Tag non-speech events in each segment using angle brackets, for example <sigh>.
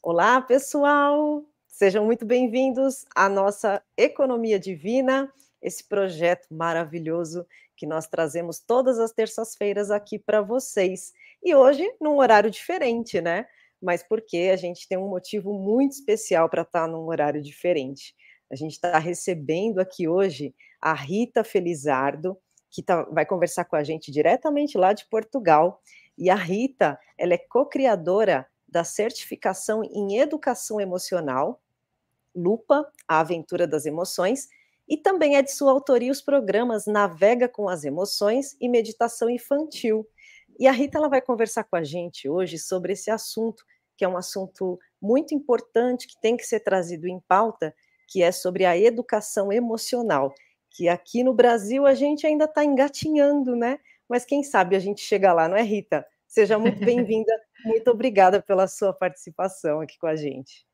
Olá, pessoal! Sejam muito bem-vindos à nossa Economia Divina, esse projeto maravilhoso que nós trazemos todas as terças-feiras aqui para vocês. E hoje, num horário diferente, né? Mas porque a gente tem um motivo muito especial para estar tá num horário diferente. A gente está recebendo aqui hoje a Rita Felizardo, que tá, vai conversar com a gente diretamente lá de Portugal. E a Rita, ela é co-criadora da certificação em educação emocional, Lupa, a aventura das emoções, e também é de sua autoria os programas Navega com as Emoções e Meditação Infantil. E a Rita ela vai conversar com a gente hoje sobre esse assunto, que é um assunto muito importante, que tem que ser trazido em pauta, que é sobre a educação emocional, que aqui no Brasil a gente ainda está engatinhando, né? Mas quem sabe a gente chega lá, não é, Rita? Seja muito <laughs> bem-vinda, muito obrigada pela sua participação aqui com a gente.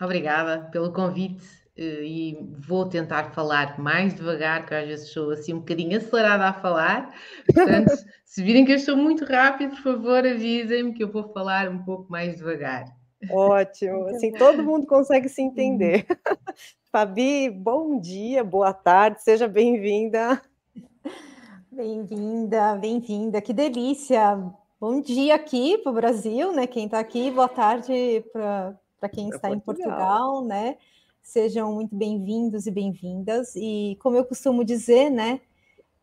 Obrigada pelo convite eh, e vou tentar falar mais devagar, que às vezes sou assim um bocadinho acelerada a falar. Portanto, <laughs> se virem que eu estou muito rápido, por favor, avisem-me que eu vou falar um pouco mais devagar. Ótimo, assim todo mundo consegue se entender. <laughs> Fabi, bom dia, boa tarde, seja bem-vinda. Bem-vinda, bem-vinda, que delícia. Bom dia aqui para o Brasil, né? Quem está aqui, boa tarde para quem está Portugal. em Portugal, né? Sejam muito bem-vindos e bem-vindas. E como eu costumo dizer, né?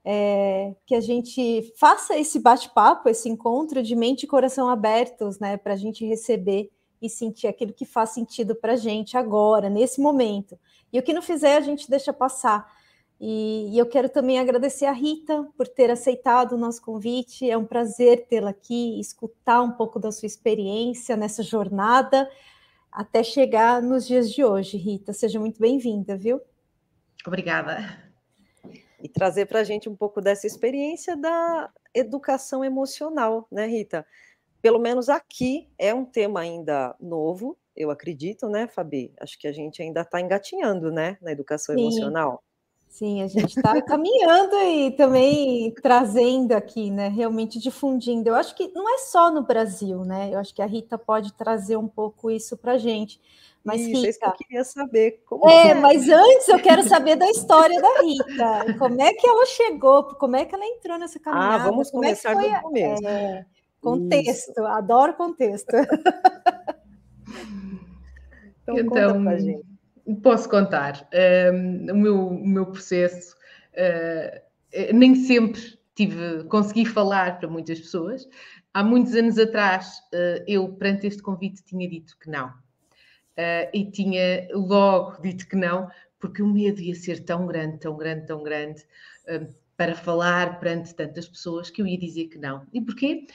É, que a gente faça esse bate-papo, esse encontro de mente e coração abertos, né? Para a gente receber e sentir aquilo que faz sentido para a gente agora, nesse momento. E o que não fizer, a gente deixa passar. E, e, eu quero também agradecer a Rita por ter aceitado o nosso convite. É um prazer tê-la aqui, escutar um pouco da sua experiência nessa jornada até chegar nos dias de hoje. Rita, seja muito bem-vinda, viu? Obrigada. E trazer para a gente um pouco dessa experiência da educação emocional, né, Rita? Pelo menos aqui é um tema ainda novo, eu acredito, né, Fabi? Acho que a gente ainda está engatinhando, né, na educação Sim. emocional. Sim, a gente está caminhando e também trazendo aqui, né? Realmente difundindo. Eu acho que não é só no Brasil, né? Eu acho que a Rita pode trazer um pouco isso para a gente. Mas isso, Rita, isso que eu queria saber. Como é, é, mas antes eu quero saber da história da Rita. Como é que ela chegou? Como é que ela entrou nessa ah, caminhada? Ah, vamos como começar é do começo. É, contexto, isso. adoro contexto. então, então conta pra gente. Posso contar. o, meu, o meu processo, uh, nem sempre tive, consegui falar para muitas pessoas. Há muitos anos atrás, uh, eu, perante este convite, tinha dito que não. Uh, e tinha logo dito que não, porque o medo ia ser tão grande, tão grande, tão grande, para falar perante tantas pessoas, que eu ia dizer que não. E porquê?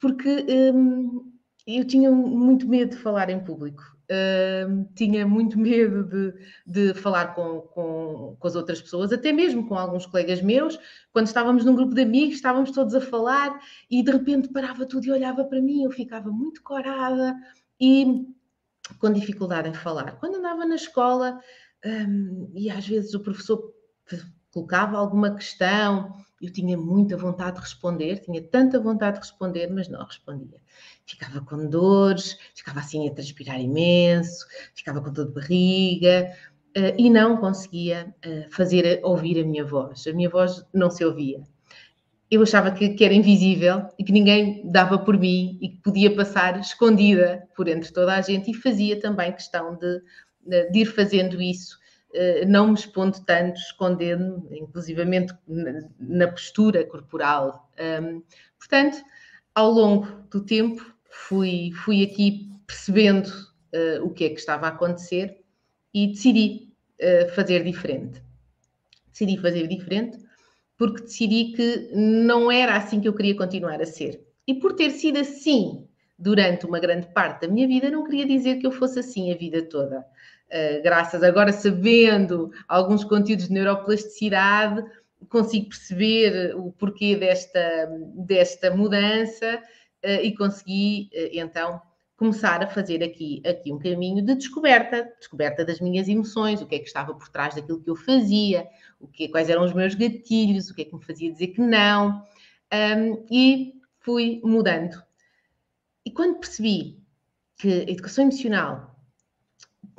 Porque um, eu tinha muito medo de falar em público tinha muito <laughs> medo de, de falar com, com, com, as outras pessoas, até mesmo com alguns colegas meus, quando estávamos num grupo de amigos, estávamos todos a falar e de repente parava tudo e olhava para mim, eu ficava muito corada e com dificuldade em falar. Quando andava na escola um, e às vezes o professor colocava alguma questão, eu tinha muita vontade de responder, tinha tanta vontade de responder, mas não respondia ficava com dores, ficava assim a transpirar imenso, ficava com dor de barriga uh, e não conseguia uh, fazer ouvir a minha voz. A minha voz não se ouvia. Eu achava que, que, era invisível e que ninguém dava por mim e que podia passar escondida por entre toda a gente e fazia também questão de, de ir fazendo isso eh, não me expondo tanto, escondendo-me, inclusivamente na, postura corporal. portanto, ao longo do tempo, fui, fui aqui percebendo uh, o que é que estava a acontecer e decidi uh, fazer diferente. Decidi fazer diferente porque decidi que não era assim que eu queria continuar a ser. E por ter sido assim durante uma grande parte da minha vida, não queria dizer que eu fosse assim a vida toda. Uh, graças agora sabendo alguns conteúdos de neuroplasticidade, consigo perceber o porquê desta, desta mudança uh, e consegui uh, então começar a fazer aqui, aqui um caminho de descoberta, descoberta das minhas emoções, o que é que estava por trás daquilo que eu fazia, o que, quais eram os meus gatilhos, o que é que me fazia dizer que não, um, e fui mudando. E quando percebi que a educação emocional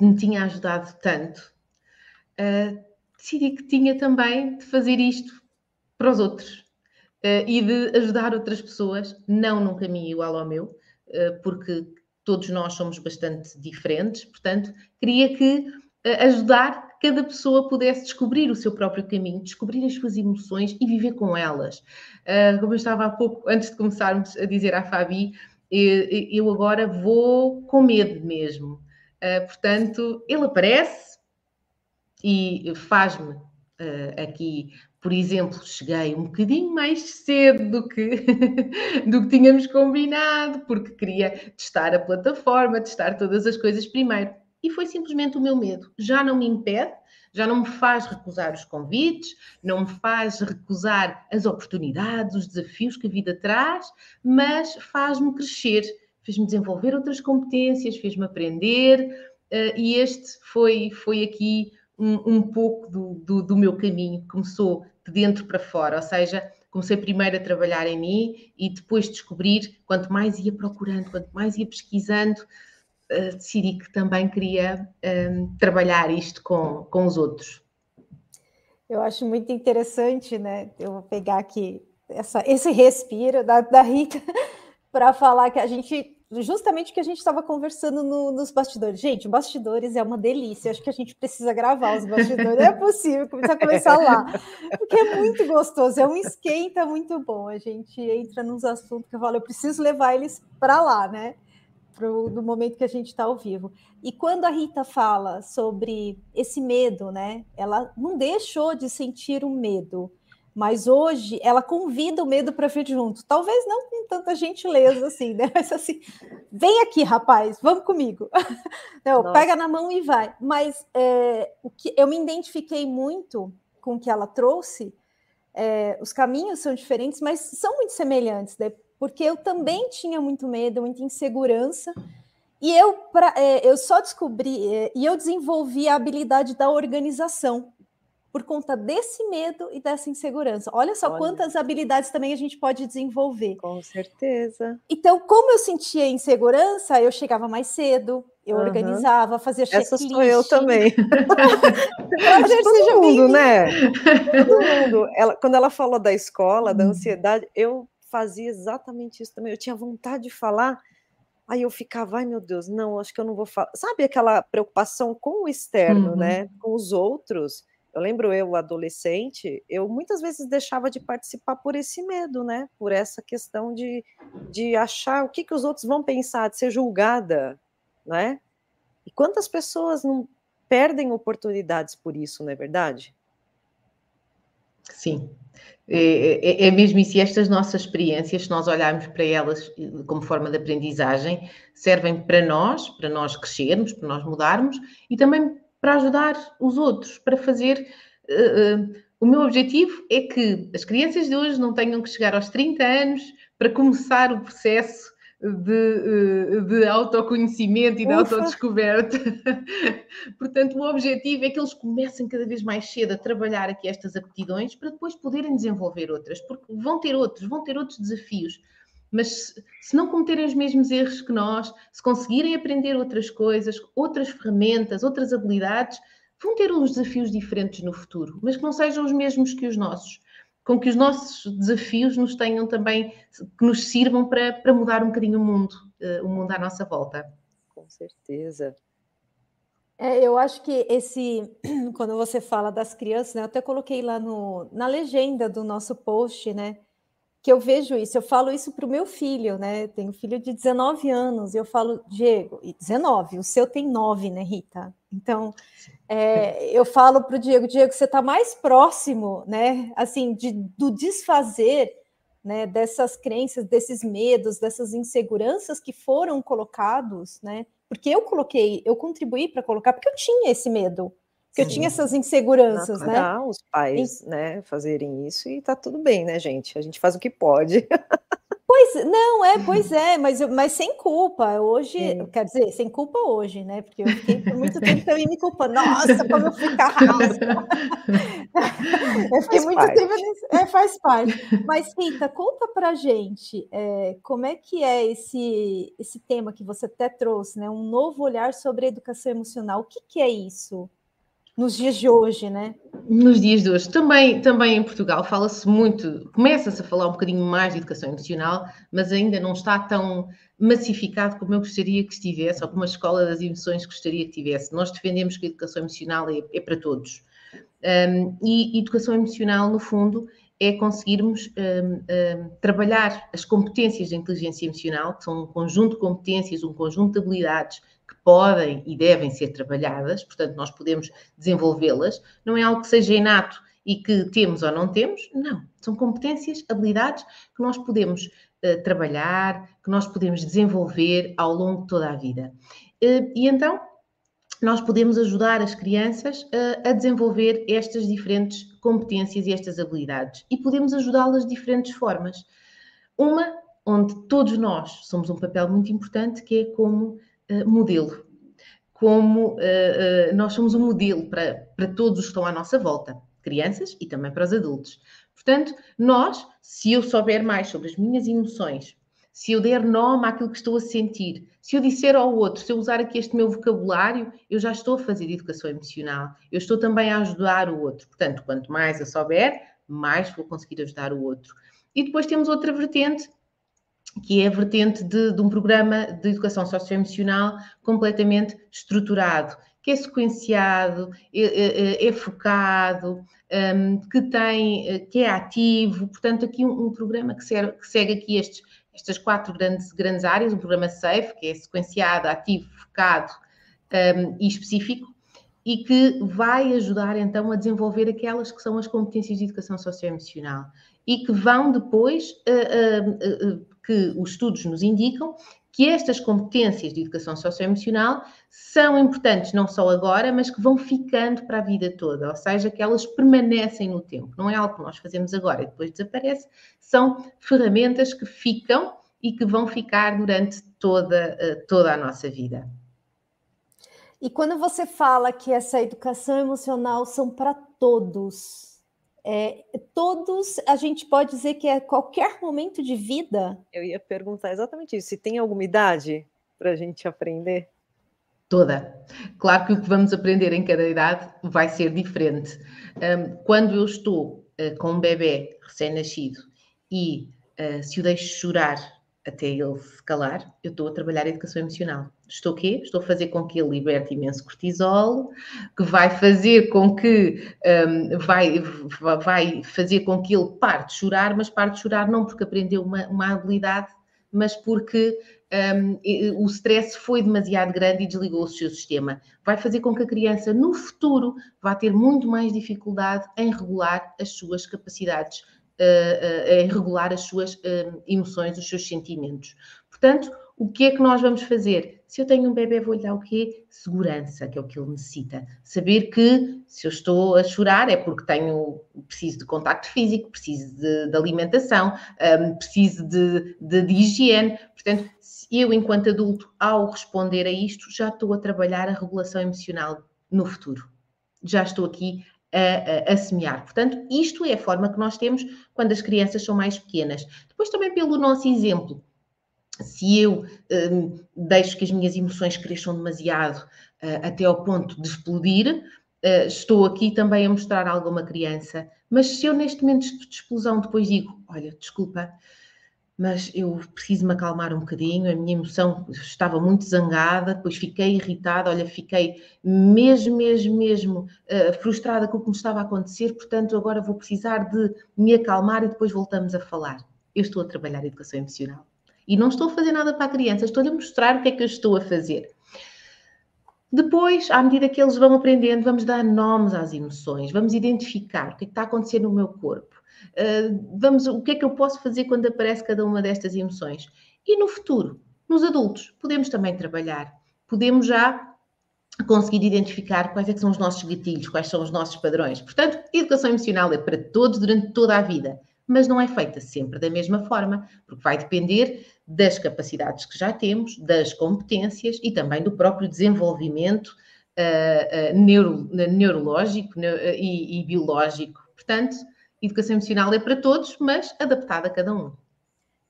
me tinha ajudado tanto, uh, decidi que tinha também de fazer isto para os outros uh, e de ajudar outras pessoas, não num caminho igual ao meu, uh, porque todos nós somos bastante diferentes, portanto, queria que ajudar cada pessoa pudesse descobrir o seu próprio caminho, descobrir as suas emoções e viver com elas. como eu estava há pouco, antes de começarmos a dizer à Fabi, eu agora vou com medo mesmo. Uh, portanto, ele aparece e faz-me uh, aqui, por exemplo, cheguei um bocadinho mais cedo do que, <laughs> do que tínhamos combinado, porque queria testar a plataforma, testar todas as coisas primeiro. E foi simplesmente o meu medo. Já não me impede, já não me faz recusar os convites, não me faz recusar as oportunidades, os desafios que a vida traz, mas faz-me crescer fez-me desenvolver outras competências, fez-me aprender, uh, e este foi, foi aqui um, um pouco do, do, do, meu caminho. Começou de dentro para fora, ou seja, comecei primeiro a trabalhar em mim e depois descobrir, quanto mais ia procurando, quanto mais ia pesquisando, uh, decidi que também queria ehm, trabalhar isto com, com os outros. Eu acho muito interessante, né? Eu vou pegar aqui essa, esse respiro da, da Rita <laughs> para falar que a gente justamente o que a gente estava conversando no, nos bastidores. Gente, bastidores é uma delícia. Acho que a gente precisa gravar os bastidores. é possível começar a começar lá, porque é muito gostoso. É um esquenta muito bom. A gente entra nos assuntos que eu falo, eu preciso levar eles para lá, né? Pro, do momento que a gente está ao vivo. E quando a Rita fala sobre esse medo, né? Ela não deixou de sentir o um medo mas hoje ela convida o medo para vir junto. Talvez não com tanta gentileza assim, né? <laughs> Mas assim, vem aqui, rapaz, vamos comigo. <laughs> Não, pega na mão e vai. Mas é, o que eu me identifiquei muito com o que ela trouxe. É, os caminhos são diferentes, mas são muito semelhantes, né? Porque eu também tinha muito medo, muita insegurança. E eu, pra, é, eu só descobri, é, e eu desenvolvi a habilidade da organização por conta desse medo e dessa insegurança. Olha só Olha. quantas habilidades também a gente pode desenvolver. Com certeza. Então, como eu sentia insegurança, eu chegava mais cedo, eu uhum. organizava, fazia checklist. Essa sou eu também. <laughs> Todo mundo, né? Todo mundo. Ela, quando ela falou da escola, da uhum. ansiedade, eu fazia exatamente isso também. Eu tinha vontade de falar, aí eu ficava, ai meu Deus, não, acho que eu não vou falar. Sabe aquela preocupação com o externo, uhum. né? Com os outros. Eu lembro eu, adolescente, eu muitas vezes deixava de participar por esse medo, né? Por essa questão de, de achar o que, que os outros vão pensar, de ser julgada, né? E quantas pessoas não perdem oportunidades por isso, não é verdade? Sim, é, é, é, mesmo isso. E estas nossas experiências, se nós olharmos para elas como forma de aprendizagem, servem para nós, para nós crescermos, para nós mudarmos e também para ajudar os outros, para fazer. Uh, uh, o meu objetivo é que as crianças de hoje não tenham que chegar aos 30 anos para começar o processo de, de autoconhecimento e de Ufa. autodescoberta. <laughs> Portanto, o objetivo é que eles comecem cada vez mais cedo a trabalhar aqui estas aptidões para depois poderem desenvolver outras, porque vão ter outros, vão ter outros desafios mas se não cometerem os mesmos erros que nós, se conseguirem aprender outras coisas, outras ferramentas, outras habilidades, vão ter uns desafios diferentes no futuro, mas que não sejam os mesmos que os nossos. Com que os nossos desafios nos tenham também, que nos sirvam para, para mudar um bocadinho o mundo, uh, o mundo à nossa volta. Com certeza. É, eu acho que esse, <clears throat> quando você fala das crianças, né, eu até coloquei lá no, na legenda do nosso post, né? Que eu vejo isso, eu falo isso para o meu filho, né? Tenho um filho de 19 anos, e eu falo, Diego, e 19, o seu tem 9, né, Rita? Então, é, eu falo para o Diego, Diego, você está mais próximo, né? Assim, de, do desfazer né, dessas crenças, desses medos, dessas inseguranças que foram colocados, né? Porque eu coloquei, eu contribuí para colocar, porque eu tinha esse medo que eu tinha essas inseguranças, né? Os pais, e... né, fazerem isso e tá tudo bem, né, gente? A gente faz o que pode. Pois não, é, pois <laughs> é, mas, mas sem culpa. Hoje, Sim. quer dizer, sem culpa hoje, né? Porque eu fiquei por muito tempo <laughs> também me culpando. Nossa, como eu fui carrasco. <laughs> eu fiquei faz muito parte. tempo. É, faz parte. Mas, Rita, conta pra gente é, como é que é esse, esse tema que você até trouxe, né? Um novo olhar sobre a educação emocional. O que, que é isso? Nos dias de hoje, né? Nos dias de hoje. Também, também em Portugal fala-se muito, começa-se a falar um bocadinho mais de educação emocional, mas ainda não está tão massificado como eu gostaria que estivesse, ou como a Escola das Emoções gostaria que tivesse. Nós defendemos que a educação emocional é, é para todos. Um, e educação emocional, no fundo, é conseguirmos um, um, trabalhar as competências da inteligência emocional, que são um conjunto de competências, um conjunto de habilidades podem e devem ser trabalhadas, portanto, nós podemos desenvolvê-las, não é algo que seja inato e que temos ou não temos, não. São competências, habilidades que nós podemos uh, trabalhar, que nós podemos desenvolver ao longo de toda a vida. Uh, e então, nós podemos ajudar as crianças uh, a desenvolver estas diferentes competências e estas habilidades e podemos ajudá-las de diferentes formas. Uma onde todos nós somos um papel muito importante, que é como modelo. Como uh, uh, nós somos um modelo para, para todos os que estão à nossa volta, crianças e também para os adultos. Portanto, nós, se eu souber mais sobre as minhas emoções, se eu der nome àquilo que estou a sentir, se eu disser ao outro, se eu usar aqui este meu vocabulário, eu já estou a fazer educação emocional. Eu estou também a ajudar o outro. Portanto, quanto mais eu souber, mais vou conseguir ajudar o outro. E depois temos outra vertente, que é a vertente de, de um programa de educação socioemocional completamente estruturado, que é sequenciado, é, é, é focado, um, que tem, que é ativo, portanto, aqui um, um programa que, que, segue aqui estes, estas quatro grandes, grandes áreas, um programa SAFE, que é sequenciado, ativo, focado um, e específico, e que vai ajudar então a desenvolver aquelas que são as competências de educação socioemocional e que vão depois uh, uh, uh, que os estudos nos indicam que estas competências de educação socioemocional são importantes não só agora, mas que vão ficando para a vida toda, ou seja, que elas permanecem no tempo. Não é algo que nós fazemos agora e depois desaparece, são ferramentas que ficam e que vão ficar durante toda, eh, toda a nossa vida. E quando você fala que essa educação emocional são para todos, é, todos a gente pode dizer que é qualquer momento de vida. Eu ia perguntar exatamente isso. Se tem alguma idade para a gente aprender? Toda. Claro que o que vamos aprender em cada idade vai ser diferente. Um, quando eu estou uh, com um bebê recém-nascido e uh, se o deixo chorar até ele se calar, eu estou a trabalhar a educação emocional. Estou o quê? Estou a fazer com que ele liberte imenso cortisol, que vai fazer com que um, vai, vai fazer com que ele pare de chorar, mas pare de chorar não porque aprendeu uma, uma habilidade, mas porque um, o stress foi demasiado grande e desligou o seu sistema. Vai fazer com que a criança, no futuro, vá ter muito mais dificuldade em regular as suas capacidades uh, regular as suas uh, emoções, os seus sentimentos. Portanto, o que é que nós vamos fazer? Se eu tenho um bebê, vou-lhe dar o quê? Segurança, que é o que ele necessita. Saber que se eu estou a chorar é porque tenho, preciso de contacto físico, preciso de, de alimentação, um, preciso de, de, de higiene. Portanto, eu, enquanto adulto, ao responder a isto, já estou a trabalhar a regulação emocional no futuro. Já estou aqui a, a, a, semear. Portanto, isto é a forma que nós temos quando as crianças são mais pequenas. Depois, também pelo nosso exemplo. Se eu um, deixo que as minhas emoções cresçam demasiado uh, até ao ponto de explodir, uh, estou aqui também a mostrar algo a criança. Mas se eu, neste momento de explosão, depois digo: Olha, desculpa, mas eu preciso me acalmar um bocadinho. A minha emoção estava muito zangada, depois fiquei irritada, olha, fiquei mesmo, mesmo, mesmo uh, frustrada com o que me estava a acontecer, portanto, agora vou precisar de me acalmar e depois voltamos a falar. Eu estou a trabalhar a educação emocional e não estou a fazer nada para a criança, estou-lhe a mostrar o que é que eu estou a fazer. Depois, à medida que eles vão aprendendo, vamos dar nomes às emoções, vamos identificar o que é que está a acontecer no meu corpo Uh, vamos, o que é que eu posso fazer quando aparece cada uma destas emoções? E no futuro, nos adultos, podemos também trabalhar, podemos já conseguir identificar quais é são os nossos gatilhos, quais são os nossos padrões. Portanto, educação emocional é para todos durante toda a vida. mas não é feita sempre da mesma forma, porque vai depender das capacidades que já temos, das competências e também do próprio desenvolvimento uh, uh, neuro, neurológico uh, e, e biológico. Portanto, educação emocional é para todos, mas adaptada a cada um.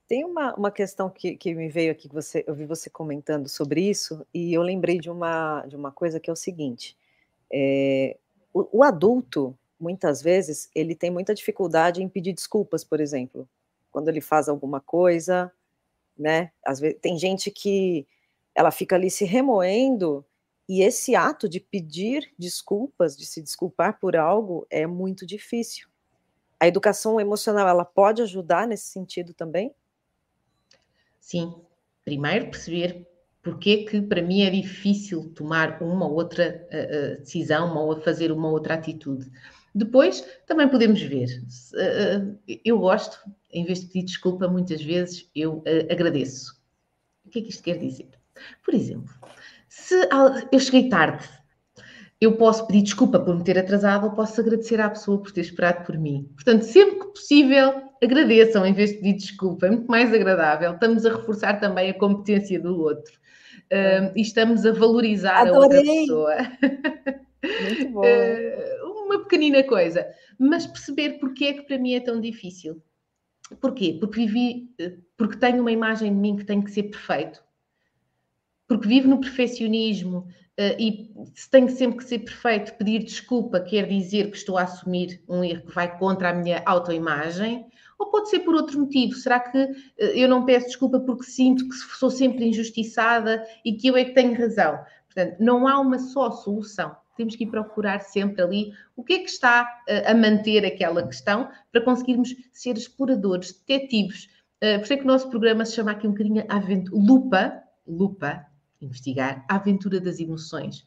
Tem uma, uma questão que, que me veio aqui, que você, eu vi você comentando sobre isso, e eu lembrei de uma, de uma coisa que é o seguinte: é, o, o adulto, muitas vezes, ele tem muita dificuldade em pedir desculpas, por exemplo, quando ele faz alguma coisa, né? Às vezes, tem gente que ela fica ali se remoendo e esse ato de pedir desculpas, de se desculpar por algo, é muito difícil. A educação emocional, ela pode ajudar nesse sentido também? Sim. Primeiro perceber porque que para mim é difícil tomar uma ou outra uh, decisão ou fazer uma outra atitude. Depois também podemos ver. Uh, eu gosto, em vez de pedir desculpa, muitas vezes eu uh, agradeço. O que é que isto quer dizer? Por exemplo, se eu cheguei tarde, eu posso pedir desculpa por me ter atrasado ou posso agradecer à pessoa por ter esperado por mim. Portanto, sempre que possível, agradeçam em vez de pedir desculpa, é muito mais agradável. Estamos a reforçar também a competência do outro uh, e estamos a valorizar Adorei. a outra pessoa. Muito <laughs> bom. Uh, uma pequenina coisa, mas perceber porque é que para mim é tão difícil. Porquê? Porque vivi, porque tenho uma imagem de mim que tem que ser perfeito, porque vivo no perfeccionismo, Uh, e se tenho sempre que ser perfeito, pedir desculpa quer dizer que estou a assumir um erro que vai contra a minha autoimagem, ou pode ser por outro motivo. Será que uh, eu não peço desculpa porque sinto que sou sempre injustiçada e que eu é que tenho razão? Portanto, não há uma só solução. Temos que ir procurar sempre ali o que é que está uh, a manter aquela questão para conseguirmos ser exploradores, detetives. por isso é que o nosso programa se chama aqui um bocadinho Lupa, Lupa, investigar a aventura das emoções.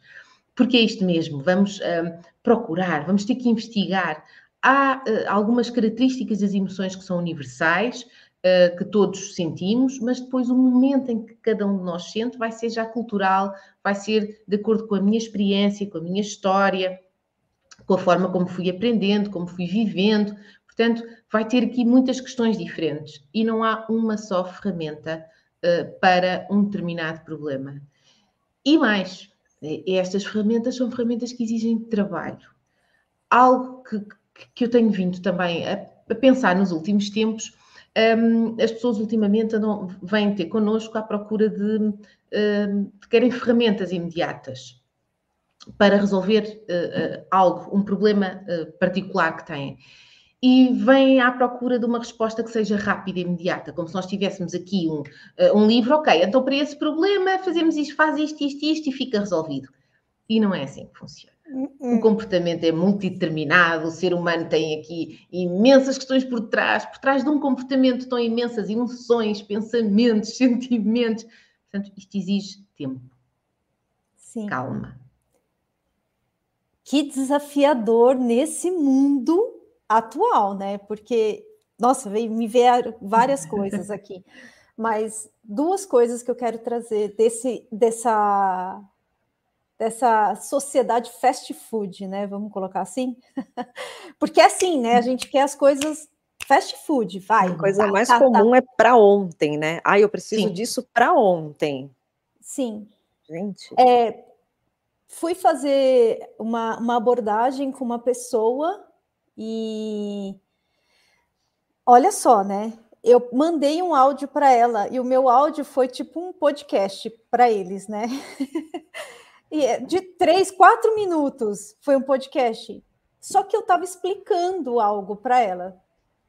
Porque é isto mesmo, vamos uh, procurar, vamos ter que investigar. Há uh, algumas características das emoções que são universais, uh, que todos sentimos, mas depois o momento em que cada um de nós sente vai ser já cultural, vai ser de acordo com a minha experiência, com a minha história, com a forma como fui aprendendo, como fui vivendo. Portanto, vai ter aqui muitas questões diferentes e não há uma só ferramenta eh, para um determinado problema. E mais, eh, estas ferramentas são ferramentas que exigem trabalho. Algo que, que eu tenho vindo também a, a pensar nos últimos tempos, um, ehm, as pessoas ultimamente andam, vêm ter connosco à procura de, um, ehm, de querem ferramentas imediatas para resolver uh, uh, algo, um problema uh, particular que têm e vêm à procura de uma resposta que seja rápida e imediata, como se nós tivéssemos aqui um, eh, um livro, ok, então para esse problema fazemos isto, faz isto, isto, isto e fica resolvido. E não é assim que funciona. O comportamento é multideterminado, o ser humano tem aqui imensas questões por trás, por trás de um comportamento estão imensas emoções, pensamentos, <laughs> sentimentos. Portanto, isto exige tempo. Sim. Calma. Que desafiador nesse mundo atual, né? Porque, nossa, me vieram várias <laughs> coisas aqui, mas duas coisas que eu quero trazer desse, dessa, dessa sociedade fast food, né? Vamos colocar assim? <laughs> Porque é assim, né? A gente quer as coisas fast food, vai. A coisa tá, mais tá, comum tá. é para ontem, né? Ah, eu preciso Sim. disso para ontem. Sim. Gente. É, fui fazer uma, uma abordagem com uma pessoa e olha só, né? Eu mandei um áudio para ela e o meu áudio foi tipo um podcast para eles, né? <laughs> é de três, quatro minutos foi um podcast. Só que eu estava explicando algo para ela,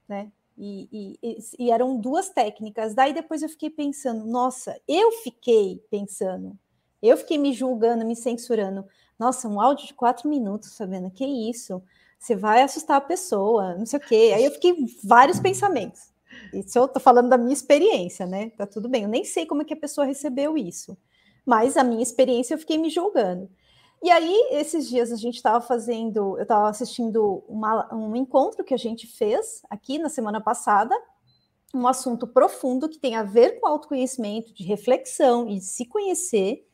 né? E, e, e, eram duas técnicas. Daí depois eu fiquei pensando, nossa, eu fiquei pensando, eu fiquei me julgando, me censurando. Nossa, um áudio de quatro minutos, sabendo que isso? Você vai assustar a pessoa, não sei o quê. Aí eu fiquei vários pensamentos. Isso eu tô falando da minha experiência, né? Tá tudo bem. Eu nem sei como é que a pessoa recebeu isso, mas a minha experiência eu fiquei me julgando. E aí, esses dias a gente estava fazendo, eu estava assistindo uma, um encontro que a gente fez aqui na semana passada, um assunto profundo que tem a ver com autoconhecimento, de reflexão e de se conhecer.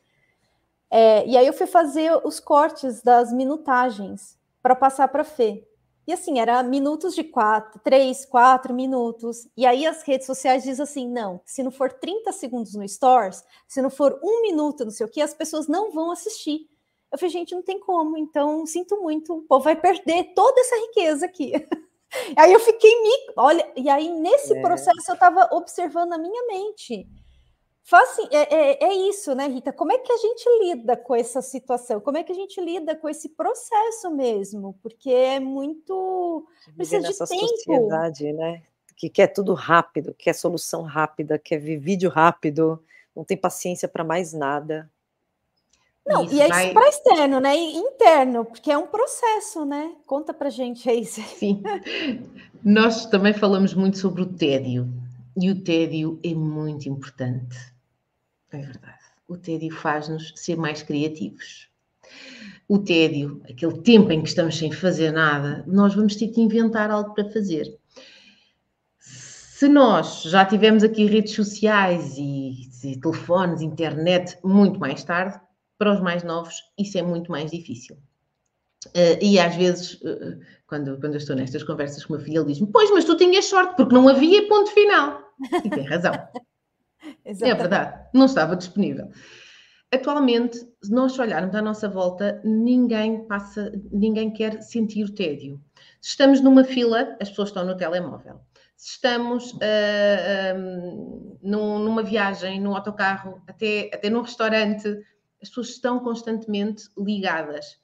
É, e aí eu fui fazer os cortes das minutagens para passar para a Fê. E assim, era minutos de quatro, três, quatro minutos. E aí as redes sociais dizem assim: não, se não for 30 segundos no Stores, se não for um minuto, não sei o que, as pessoas não vão assistir. Eu falei, gente, não tem como, então sinto muito, o povo vai perder toda essa riqueza aqui. <laughs> aí eu fiquei me. Olha, e aí nesse é. processo eu estava observando a minha mente. Assim, é, é, é, isso, né, Rita? Como é que a gente lida com essa situação? Como é que a gente lida com esse processo mesmo? Porque é muito. Precisa de nessa tempo. sociedade, né? Que quer tudo rápido, quer solução rápida, quer ver vídeo rápido, não tem paciência para mais nada. Não, isso e é isso para externo, né? E interno, porque é um processo, né? Conta para gente aí. Sim. Nós também falamos muito sobre o tédio. E o tédio é muito importante. É verdade. O tédio faz-nos ser mais criativos. O tédio, aquele tempo em que estamos sem fazer nada, nós vamos ter que inventar algo para fazer. Se nós já tivemos aqui redes sociais e, e telefones, internet, muito mais tarde, para os mais novos, isso é muito mais difícil. Uh, e às vezes, uh, quando, quando eu estou nestas conversas com meu filho, ele diz-me: Pois, mas tu tinhas sorte, porque não havia ponto final. E tem razão. <laughs> <laughs> é verdade, não estava disponível. Atualmente, se nós olharmos à nossa volta, ninguém passa, ninguém quer sentir o tédio. Se estamos numa fila, as pessoas estão no telemóvel. Se estamos uh, ah, um, num, numa viagem, num autocarro, até, até num restaurante, as pessoas estão constantemente ligadas.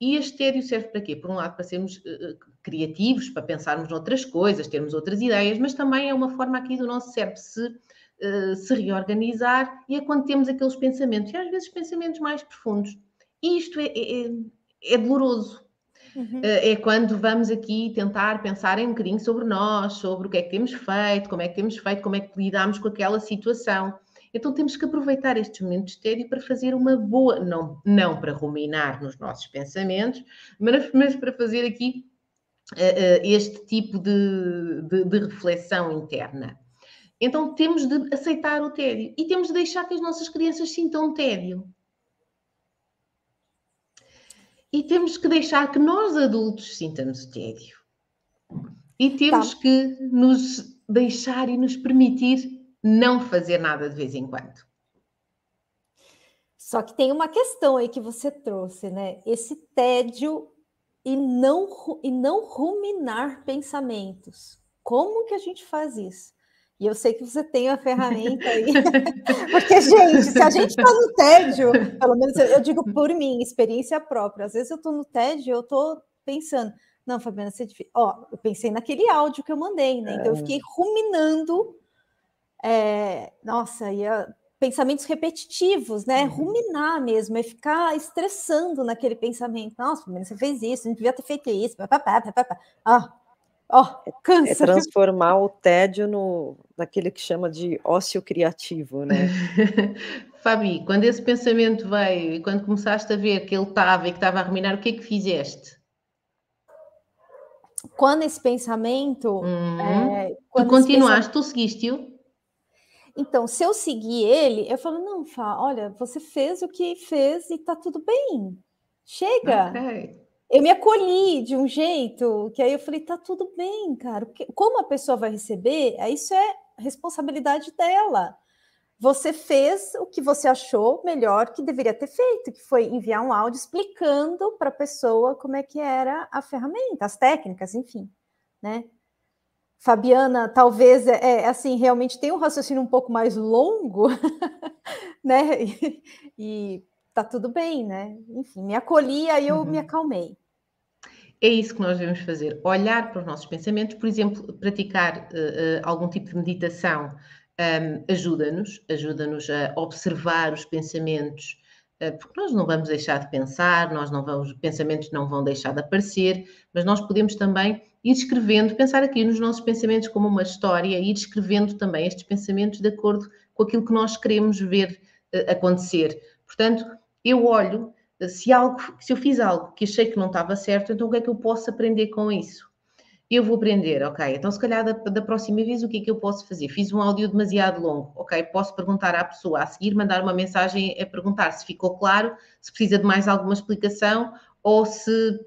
E este tédio serve para quê? Por um lado, para sermos uh, criativos, para pensarmos noutras coisas, termos outras ideias, mas também é uma forma aqui do nosso cérebro se uh, se reorganizar e é quando temos aqueles pensamentos, e às vezes pensamentos mais profundos. E isto é, é, é doloroso. Uhum. Eh, é quando vamos aqui tentar pensar um bocadinho sobre nós, sobre o que é que temos feito, como é que temos feito, como é que lidamos com aquela situação. Então temos que aproveitar estes momentos de tédio para fazer uma boa, não, não para ruminar nos nossos pensamentos, mas, mas para fazer aqui uh, uh, este tipo de, de, de reflexão interna. Então temos de aceitar o tédio e temos de deixar que as nossas crianças sintam tédio. E temos que deixar que nós adultos sintamos o tédio. E temos tá. que nos deixar e nos permitir não fazer nada de vez em quando. Só que tem uma questão aí que você trouxe, né? Esse tédio e não, e não ruminar pensamentos. Como que a gente faz isso? E eu sei que você tem a ferramenta aí. <laughs> <laughs> Porque, gente, se a gente está no tédio, pelo menos eu, digo por mim, experiência própria. Às vezes eu estou no tédio, eu estou pensando, não, Fabiana, você é difícil. Ó, eu pensei naquele áudio que eu mandei, né? Então eu é. fiquei ruminando. É, nossa, ia pensamentos repetitivos, né? Uhum. Ruminar mesmo, é ficar estressando naquele pensamento. Nossa, você fez isso, gente devia ter feito isso. Papapá, papapá. Ó, oh, cansa. É transformar o tédio no, naquele que chama de ócio criativo, né? <laughs> Fabi, quando esse pensamento veio e quando começaste a ver que ele estava e que estava a ruminar, o que é que fizeste? Quando esse pensamento. Uhum. É, tu continuaste, pensamento... tu seguiste-o? Então, se eu seguir ele, eu falo, não, Fá, olha, você fez o que fez e está tudo bem. Chega. Okay eu me acolhi de um jeito que aí eu falei, tá tudo bem, cara. Como a pessoa vai receber, isso é responsabilidade dela. Você fez o que você achou melhor que deveria ter feito, que foi enviar um áudio explicando para a pessoa como é que era a ferramenta, as técnicas, enfim, né? Fabiana, talvez é, é assim, realmente tem um raciocínio um pouco mais longo, <laughs> né? E, e tá tudo bem, né? Enfim, me acolhi, aí eu uhum. me acalmei. É isso que nós devemos fazer, olhar para os nossos pensamentos, por exemplo, praticar uh, uh, algum tipo de meditação um, ajuda-nos, ajuda-nos a observar os pensamentos, uh, porque nós não vamos deixar de pensar, nós não vamos, os pensamentos não vão deixar de aparecer, mas nós podemos também ir escrevendo, pensar aqui nos nossos pensamentos como uma história, ir escrevendo também estes pensamentos de acordo com aquilo que nós queremos ver acontecer. Portanto, eu olho se algo, se eu fiz algo que achei que não estava certo, então o que é que eu posso aprender com isso? Eu vou aprender, ok, então se calhar da, da, próxima vez o que é que eu posso fazer? Fiz um áudio demasiado longo, ok, posso perguntar à pessoa a seguir, mandar uma mensagem a perguntar se ficou claro, se precisa de mais alguma explicação, ou se,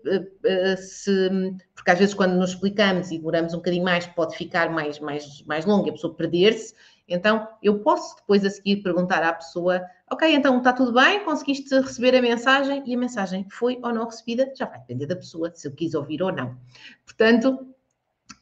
se, porque às vezes quando nos explicamos e demoramos um bocadinho mais, pode ficar mais, mais, mais longo a pessoa perder-se. Então, eu posso depois a seguir perguntar à pessoa: Ok, então está tudo bem? Conseguiste receber a mensagem? E a mensagem foi ou não recebida? Já vai depender da pessoa, se eu quis ouvir ou não. Portanto,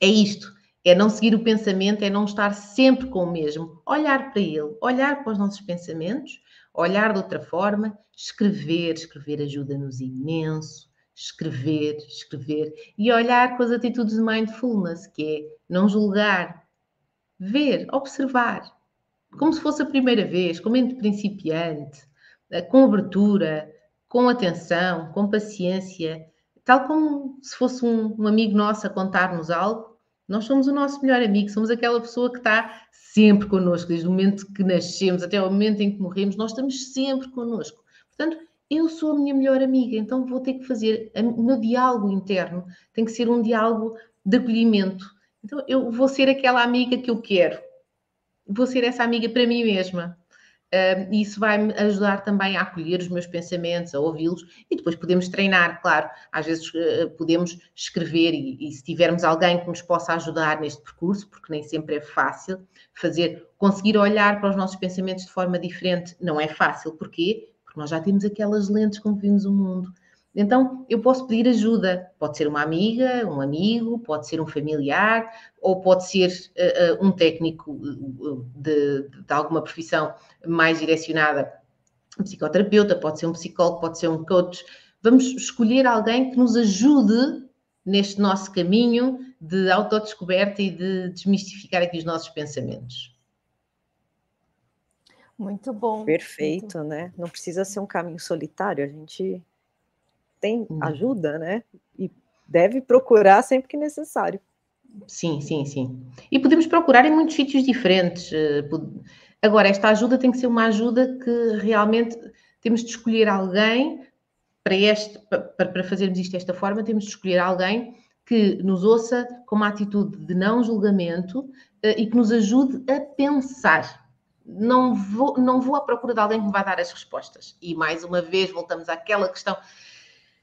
é isto. É não seguir o pensamento, é não estar sempre com o mesmo. Olhar para ele, olhar para os nossos pensamentos, olhar de outra forma, escrever. Escrever ajuda-nos imenso. Escrever, escrever. E olhar com as atitudes de mindfulness, que é não julgar, ver, observar. Como se fosse a primeira vez, com mente principiante, eh, com abertura, com atenção, com paciência, tal como se fosse um, um amigo nosso a contar-nos algo nós somos o nosso melhor amigo, somos aquela pessoa que está sempre connosco, desde o momento que nascemos até o momento em que morremos, nós estamos sempre connosco. Portanto, eu sou a minha melhor amiga, então vou ter que fazer o meu diálogo interno, tem que ser um diálogo de acolhimento. Então, eu vou ser aquela amiga que eu quero, vou ser essa amiga para mim mesma. Uh, isso vai-me ajudar também a acolher os meus pensamentos, a ouvi-los e depois podemos treinar, claro. Às vezes uh, podemos escrever e, e, se tivermos alguém que nos possa ajudar neste percurso, porque nem sempre é fácil fazer, conseguir olhar para os nossos pensamentos de forma diferente, não é fácil. Porquê? Porque nós já temos aquelas lentes com que vimos o mundo. Então, eu posso pedir ajuda. Pode ser uma amiga, um amigo, pode ser um familiar, ou pode ser uh, um técnico de, de, alguma profissão mais direcionada, um psicoterapeuta, pode ser um psicólogo, pode ser um coach. Vamos escolher alguém que nos ajude neste nosso caminho de autodescoberta e de desmistificar aqui os nossos pensamentos. Muito bom. Perfeito, Muito... né? Não precisa ser um caminho solitário, a gente tem hum. ajuda, né? E deve procurar sempre que necessário. Sim, sim, sim. E podemos procurar em muitos sítios diferentes. Eh, agora, esta ajuda tem que ser uma ajuda que realmente temos de escolher alguém para, este, para fazermos isto desta forma, temos de escolher alguém que nos ouça com uma atitude de não julgamento eh, e que nos ajude a pensar. Não vou, não vou à procura de alguém que me vá dar as respostas. E mais uma vez voltamos àquela questão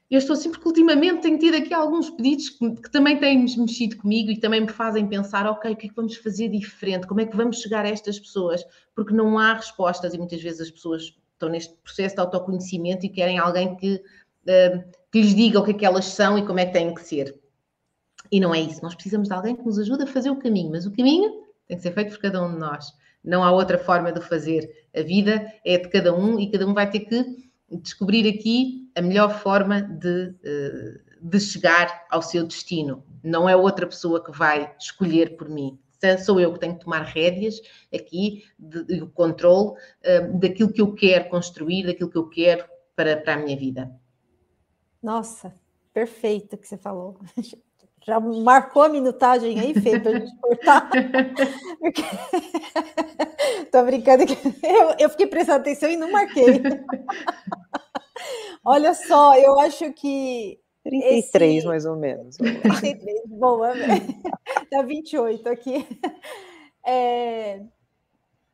eu estou assim, porque ultimamente tenho tido aqui alguns pedidos que, que, também têm mexido comigo e também me fazem pensar, ok, o que é que vamos fazer diferente? Como é que vamos chegar a estas pessoas? Porque não há respostas e muitas vezes as pessoas estão neste processo de autoconhecimento e querem alguém que, uh, que lhes diga o que é que elas são e como é que têm que ser. E não é isso. Nós precisamos de alguém que nos ajude a fazer o caminho, mas o caminho tem que ser feito por cada um de nós. Não há outra forma de fazer. A vida é de cada um e cada um vai ter que descobrir aqui a melhor forma de, eh, de chegar ao seu destino. Não é outra pessoa que vai escolher por mim. Sou eu que tenho que tomar rédeas aqui, de, o controle uh, daquilo que eu quero construir, daquilo que eu quero para, para a minha vida. Nossa, perfeito que você falou. <laughs> Já marcou a minutagem aí, Fê, para a gente cortar? <laughs> Estou <laughs> brincando que <laughs> eu, eu fiquei prestando atenção e não marquei. Olha só, eu acho que. 33, esse... mais ou menos. 33, boa, tá 28 aqui. É...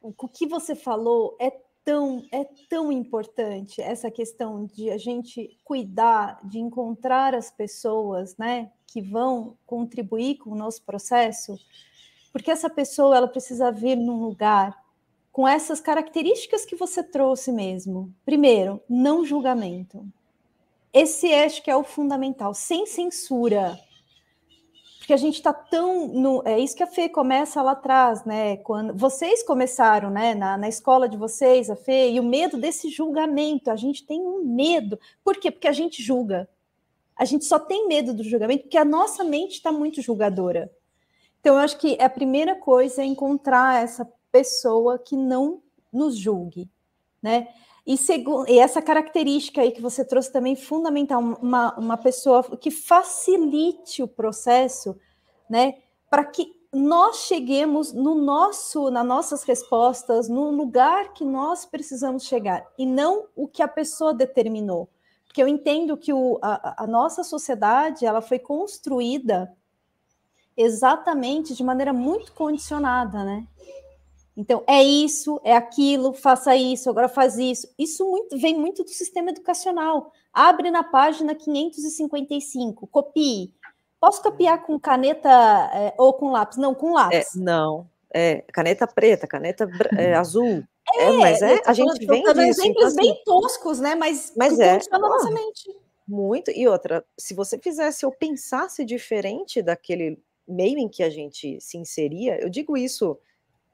O que você falou é tão, é tão importante essa questão de a gente cuidar, de encontrar as pessoas, né, que vão contribuir com o nosso processo, porque essa pessoa ela precisa vir num lugar com essas características que você trouxe mesmo. Primeiro, não julgamento. Esse acho que é o fundamental, sem censura. Porque a gente está tão. No, é isso que a Fê começa lá atrás, né? Quando vocês começaram, né? Na, na escola de vocês, a Fê, e o medo desse julgamento. A gente tem um medo. Por quê? Porque a gente julga. A gente só tem medo do julgamento porque a nossa mente está muito julgadora. Então, eu acho que a primeira coisa é encontrar essa pessoa que não nos julgue, né? E, segundo, e essa característica aí que você trouxe também fundamental, uma, uma pessoa que facilite o processo, né? Para que nós cheguemos no nosso, nas nossas respostas, no lugar que nós precisamos chegar, e não o que a pessoa determinou. Porque eu entendo que o, a, a nossa sociedade ela foi construída exatamente de maneira muito condicionada, né? Então, é isso, é aquilo, faça isso, agora faz isso. Isso muito, vem muito do sistema educacional. Abre na página 555, copie. Posso copiar com caneta é, ou com lápis? Não, com lápis. É, não, é caneta preta, caneta é, <laughs> azul. É, é, mas é, a gente vem disso. Exemplos então, assim, bem toscos, né? Mas, mas é. na nossa mente. Muito. E outra, se você fizesse ou pensasse diferente daquele meio em que a gente se inseria, eu digo isso,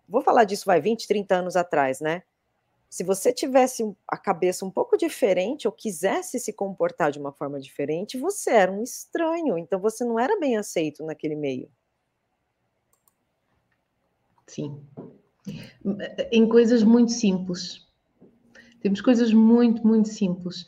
vou falar disso, vai, 20, 30 anos atrás, né? Se você tivesse a cabeça um pouco diferente ou quisesse se comportar de uma forma diferente, você era um estranho, então você não era bem aceito naquele meio. Sim. Em coisas muito simples. Temos coisas muito, muito simples.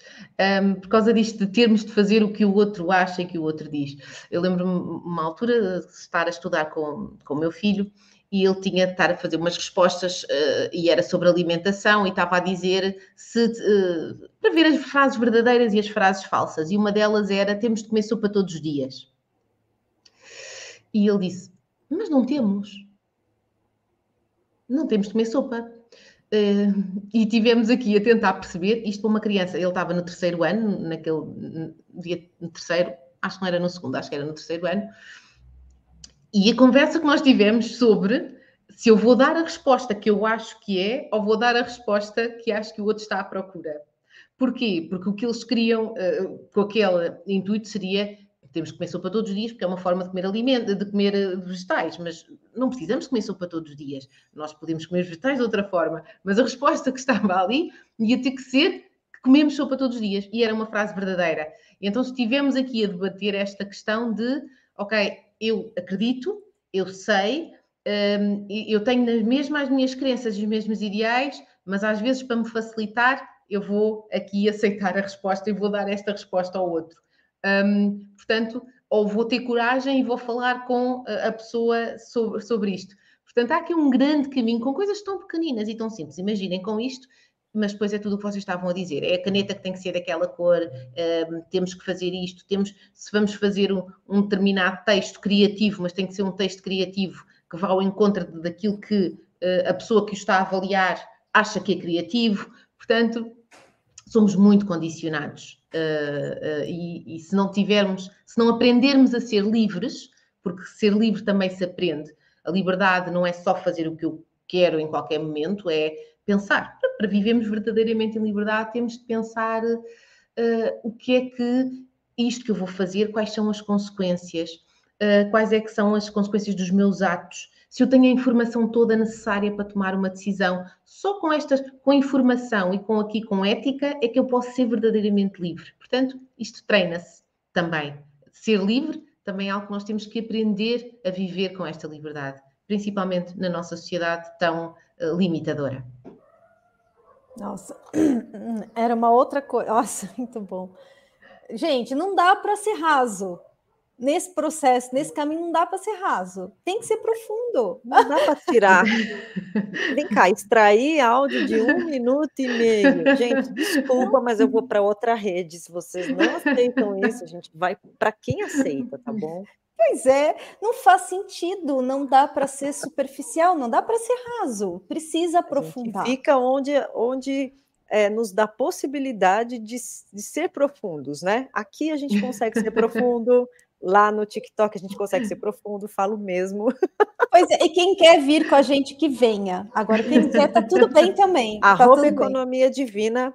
Um, por causa disto, de termos de fazer o que o outro acha e que o outro diz. Eu lembro-me uma altura de estar a estudar com, o meu filho e ele tinha de estar a fazer umas respostas uh, e era sobre alimentação e estava a dizer se uh, para ver as frases verdadeiras e as frases falsas. E uma delas era temos de comer sopa todos os dias. E ele disse: Mas não temos. Não temos de comer sopa. Uh, e tivemos aqui a tentar perceber isto para uma criança. Ele estava no terceiro ano, naquele dia terceiro, acho que não era no segundo, acho que era no terceiro ano. E a conversa que nós tivemos sobre se eu vou dar a resposta que eu acho que é ou vou dar a resposta que acho que o outro está à procura. Porquê? Porque o que eles queriam uh, com aquele intuito seria temos que comer sopa todos os dias, porque é uma forma de comer alimento, de comer eh, vegetais, mas não precisamos comer sopa todos os dias. Nós podemos comer vegetais de outra forma, mas a resposta que estava ali ia ter que ser que comemos sopa todos os dias, e era uma frase verdadeira. E então estivemos aqui a debater esta questão de, ok, eu acredito, eu sei, um, eu tenho nas mesmas as minhas crenças e os mesmos ideais, mas às vezes para me facilitar, eu vou aqui <laughs> aceitar a resposta e vou dar esta resposta ao outro. Um, portanto, ou vou ter coragem e vou falar com a pessoa sobre, sobre isto. Portanto, há aqui um grande caminho com coisas tão pequeninas e tão simples. Imaginem com isto, mas depois é tudo o que vocês estavam a dizer. É a caneta que tem que ser daquela cor, um, temos que fazer isto, temos, se vamos fazer um, um, determinado texto criativo, mas tem que ser um texto criativo que vá ao encontro daquilo que uh, a pessoa que o está a avaliar acha que é criativo. Portanto, somos muito condicionados. Uh, e, e, se não tivermos, se não aprendermos a ser livres, porque ser livre também se aprende, a liberdade não é só fazer o que eu quero em qualquer momento, é pensar. Para, vivermos verdadeiramente em liberdade, temos de pensar uh, o que é que isto que eu vou fazer, quais são as consequências, quais é que são as consequências dos meus atos, se eu tenho a informação toda necessária para tomar uma decisão, só com estas, com informação e com aqui com ética é que eu posso ser verdadeiramente livre. Portanto, isto treina-se também. Ser livre também é algo que nós temos que aprender a viver com esta liberdade, principalmente na nossa sociedade tão uh, limitadora. Nossa, <clears throat> era uma outra coisa. Nossa, <laughs> muito bom. Gente, não dá para ser raso nesse processo, nesse caminho, não dá para ser raso. Tem que ser profundo. Não dá para tirar. Vem cá, extrair áudio de um minuto e meio. Gente, desculpa, mas eu vou para outra rede. Se vocês não aceitam isso, a gente vai para quem aceita, tá bom? Pois é, não faz sentido, não dá para ser superficial, não dá para ser raso, precisa aprofundar. fica onde, onde é, nos dá possibilidade de, de ser profundos, né? Aqui a gente consegue ser profundo, <laughs> Lá no TikTok a gente consegue ser profundo, falo mesmo. Pois é, e quem quer vir com a gente, que venha. Agora, quem quer, tá tudo bem também. Tá Arroba Economia bem. Divina,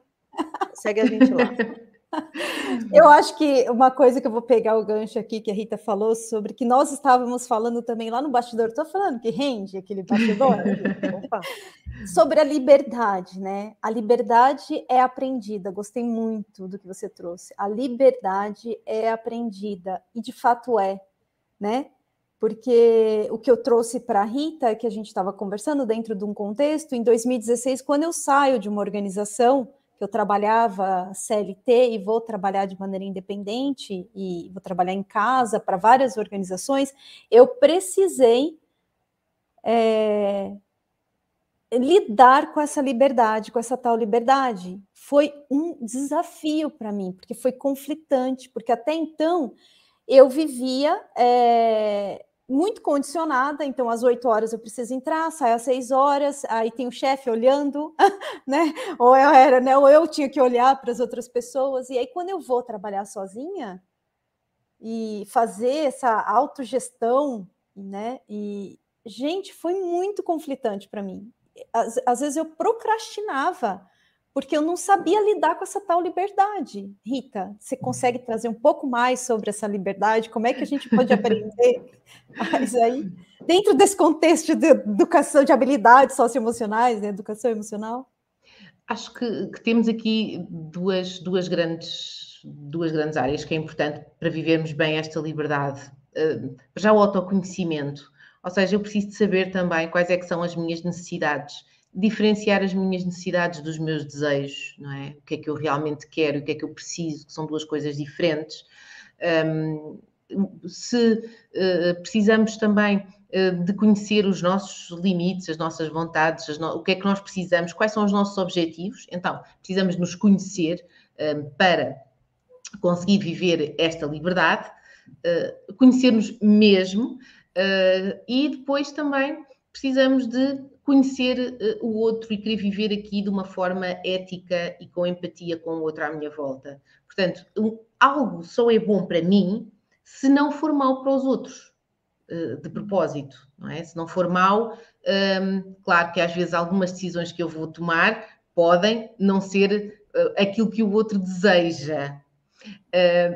segue a gente lá. <laughs> <laughs> Eu acho que uma coisa que eu vou pegar o gancho aqui que a Rita falou sobre que nós estávamos falando também lá no bastidor, estou falando que rende aquele bastidor, <laughs> sobre a liberdade, né? A liberdade é aprendida. Gostei muito do que você trouxe. A liberdade é aprendida e de fato é, né? Porque o que eu trouxe para a Rita, que a gente estava conversando dentro de um contexto, em 2016, quando eu saio de uma organização que eu trabalhava CLT e vou trabalhar de maneira independente e vou trabalhar em casa para várias organizações, eu precisei é, lidar com essa liberdade, com essa tal liberdade. Foi um desafio para mim, porque foi conflitante, porque até então eu vivia é, muito condicionada, então às 8 horas eu preciso entrar, saio às 6 horas, aí tem o chefe olhando, <laughs> né? Ou eu era, né? Ou eu tinha que olhar para as outras pessoas, e aí quando eu vou trabalhar sozinha e fazer essa autogestão, né? E gente, foi muito conflitante para mim. Às, às vezes eu procrastinava porque eu não sabia lidar com essa tal liberdade. Rita, você consegue trazer um pouco mais sobre essa liberdade? Como é que a gente pode aprender <laughs> mais aí, dentro desse contexto de educação de habilidades socioemocionais, né? educação emocional? Acho que, que, temos aqui duas, duas, grandes, duas grandes áreas que é importante para vivermos bem esta liberdade. Uh, já o autoconhecimento, ou seja, eu preciso de saber também quais é que são as minhas necessidades diferenciar as minhas necessidades dos meus desejos, não é? O que é que eu realmente quero, o que é que eu preciso, que são duas coisas diferentes. Um, se uh, precisamos também uh, de conhecer os nossos limites, as nossas vontades, as no... o que é que nós precisamos, quais são os nossos objetivos, então precisamos nos conhecer um, para conseguir viver esta liberdade, uh, conhecer-nos mesmo e depois também precisamos de conhecer uh, o outro e querer viver aqui de uma forma ética e com empatia com o outro à minha volta. Portanto, algo só é bom para mim se não for mau para os outros, uh, de propósito, não é? Se não for um, ehm, claro que às vezes algumas decisões que eu vou tomar podem não ser uh, aquilo que o outro deseja,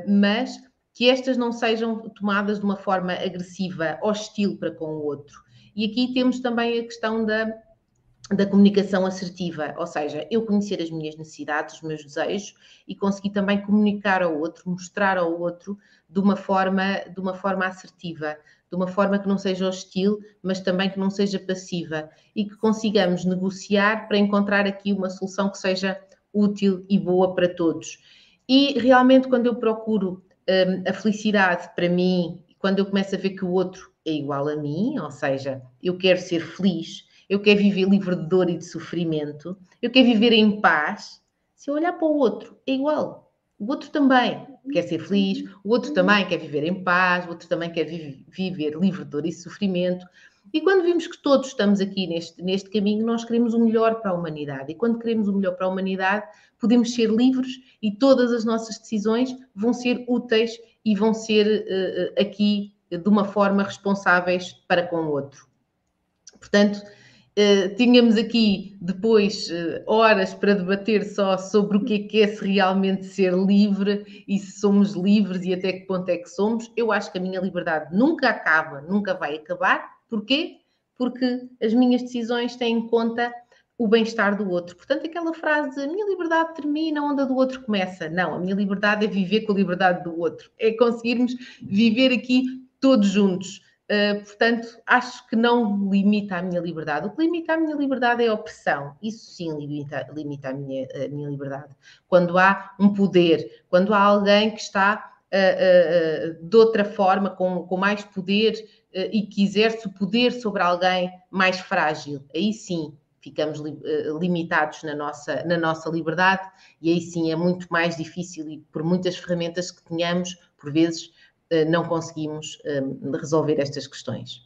mas que estas não sejam tomadas de uma forma agressiva, hostil para com o outro e aqui temos também a questão da, da comunicação assertiva, ou seja, eu conhecer as minhas necessidades, os meus desejos e conseguir também comunicar ao outro, mostrar ao outro de uma forma, de uma forma assertiva, de uma forma que não seja hostil, mas também que não seja passiva e que consigamos negociar para encontrar aqui uma solução que seja útil e boa para todos. E realmente, quando eu procuro um, a felicidade para mim, quando eu começo a ver que o outro é igual a mim, ou seja, eu quero ser feliz, eu quero viver livre de dor e de sofrimento, eu quero viver em paz. Se eu olhar para o outro, é igual. O outro também quer ser feliz, o outro também quer viver em paz, o outro também quer vi viver livre de dor e sofrimento. E quando vimos que todos estamos aqui neste, neste caminho, nós queremos o melhor para a humanidade. E quando queremos o melhor para a humanidade, podemos ser livres e todas as nossas decisões vão ser úteis e vão ser uh, aqui de uma forma responsáveis para com o outro. Portanto, Uh, tínhamos aqui depois uh, horas para debater só sobre o que é que é se realmente ser livre e se somos livres e até que ponto é que somos. Eu acho que a minha liberdade nunca acaba, nunca vai acabar. Porquê? Porque as minhas decisões têm em conta o bem-estar do outro. Portanto, aquela frase, a minha liberdade termina onde a do outro começa. Não, a minha liberdade é viver com a liberdade do outro. É conseguirmos viver aqui todos juntos. Uh, portanto, acho que não limita a minha liberdade. O que limita a minha liberdade é a opressão. Isso sim limita, limita a, minha, a minha liberdade. Quando há um poder, quando há alguém que está uh, uh, de outra forma, com, com mais poder e que exerce o poder sobre alguém mais frágil, aí sim ficamos limitados na nossa, na nossa liberdade e aí sim é muito mais difícil e por muitas ferramentas que tenhamos, por vezes não conseguimos eh, resolver estas questões.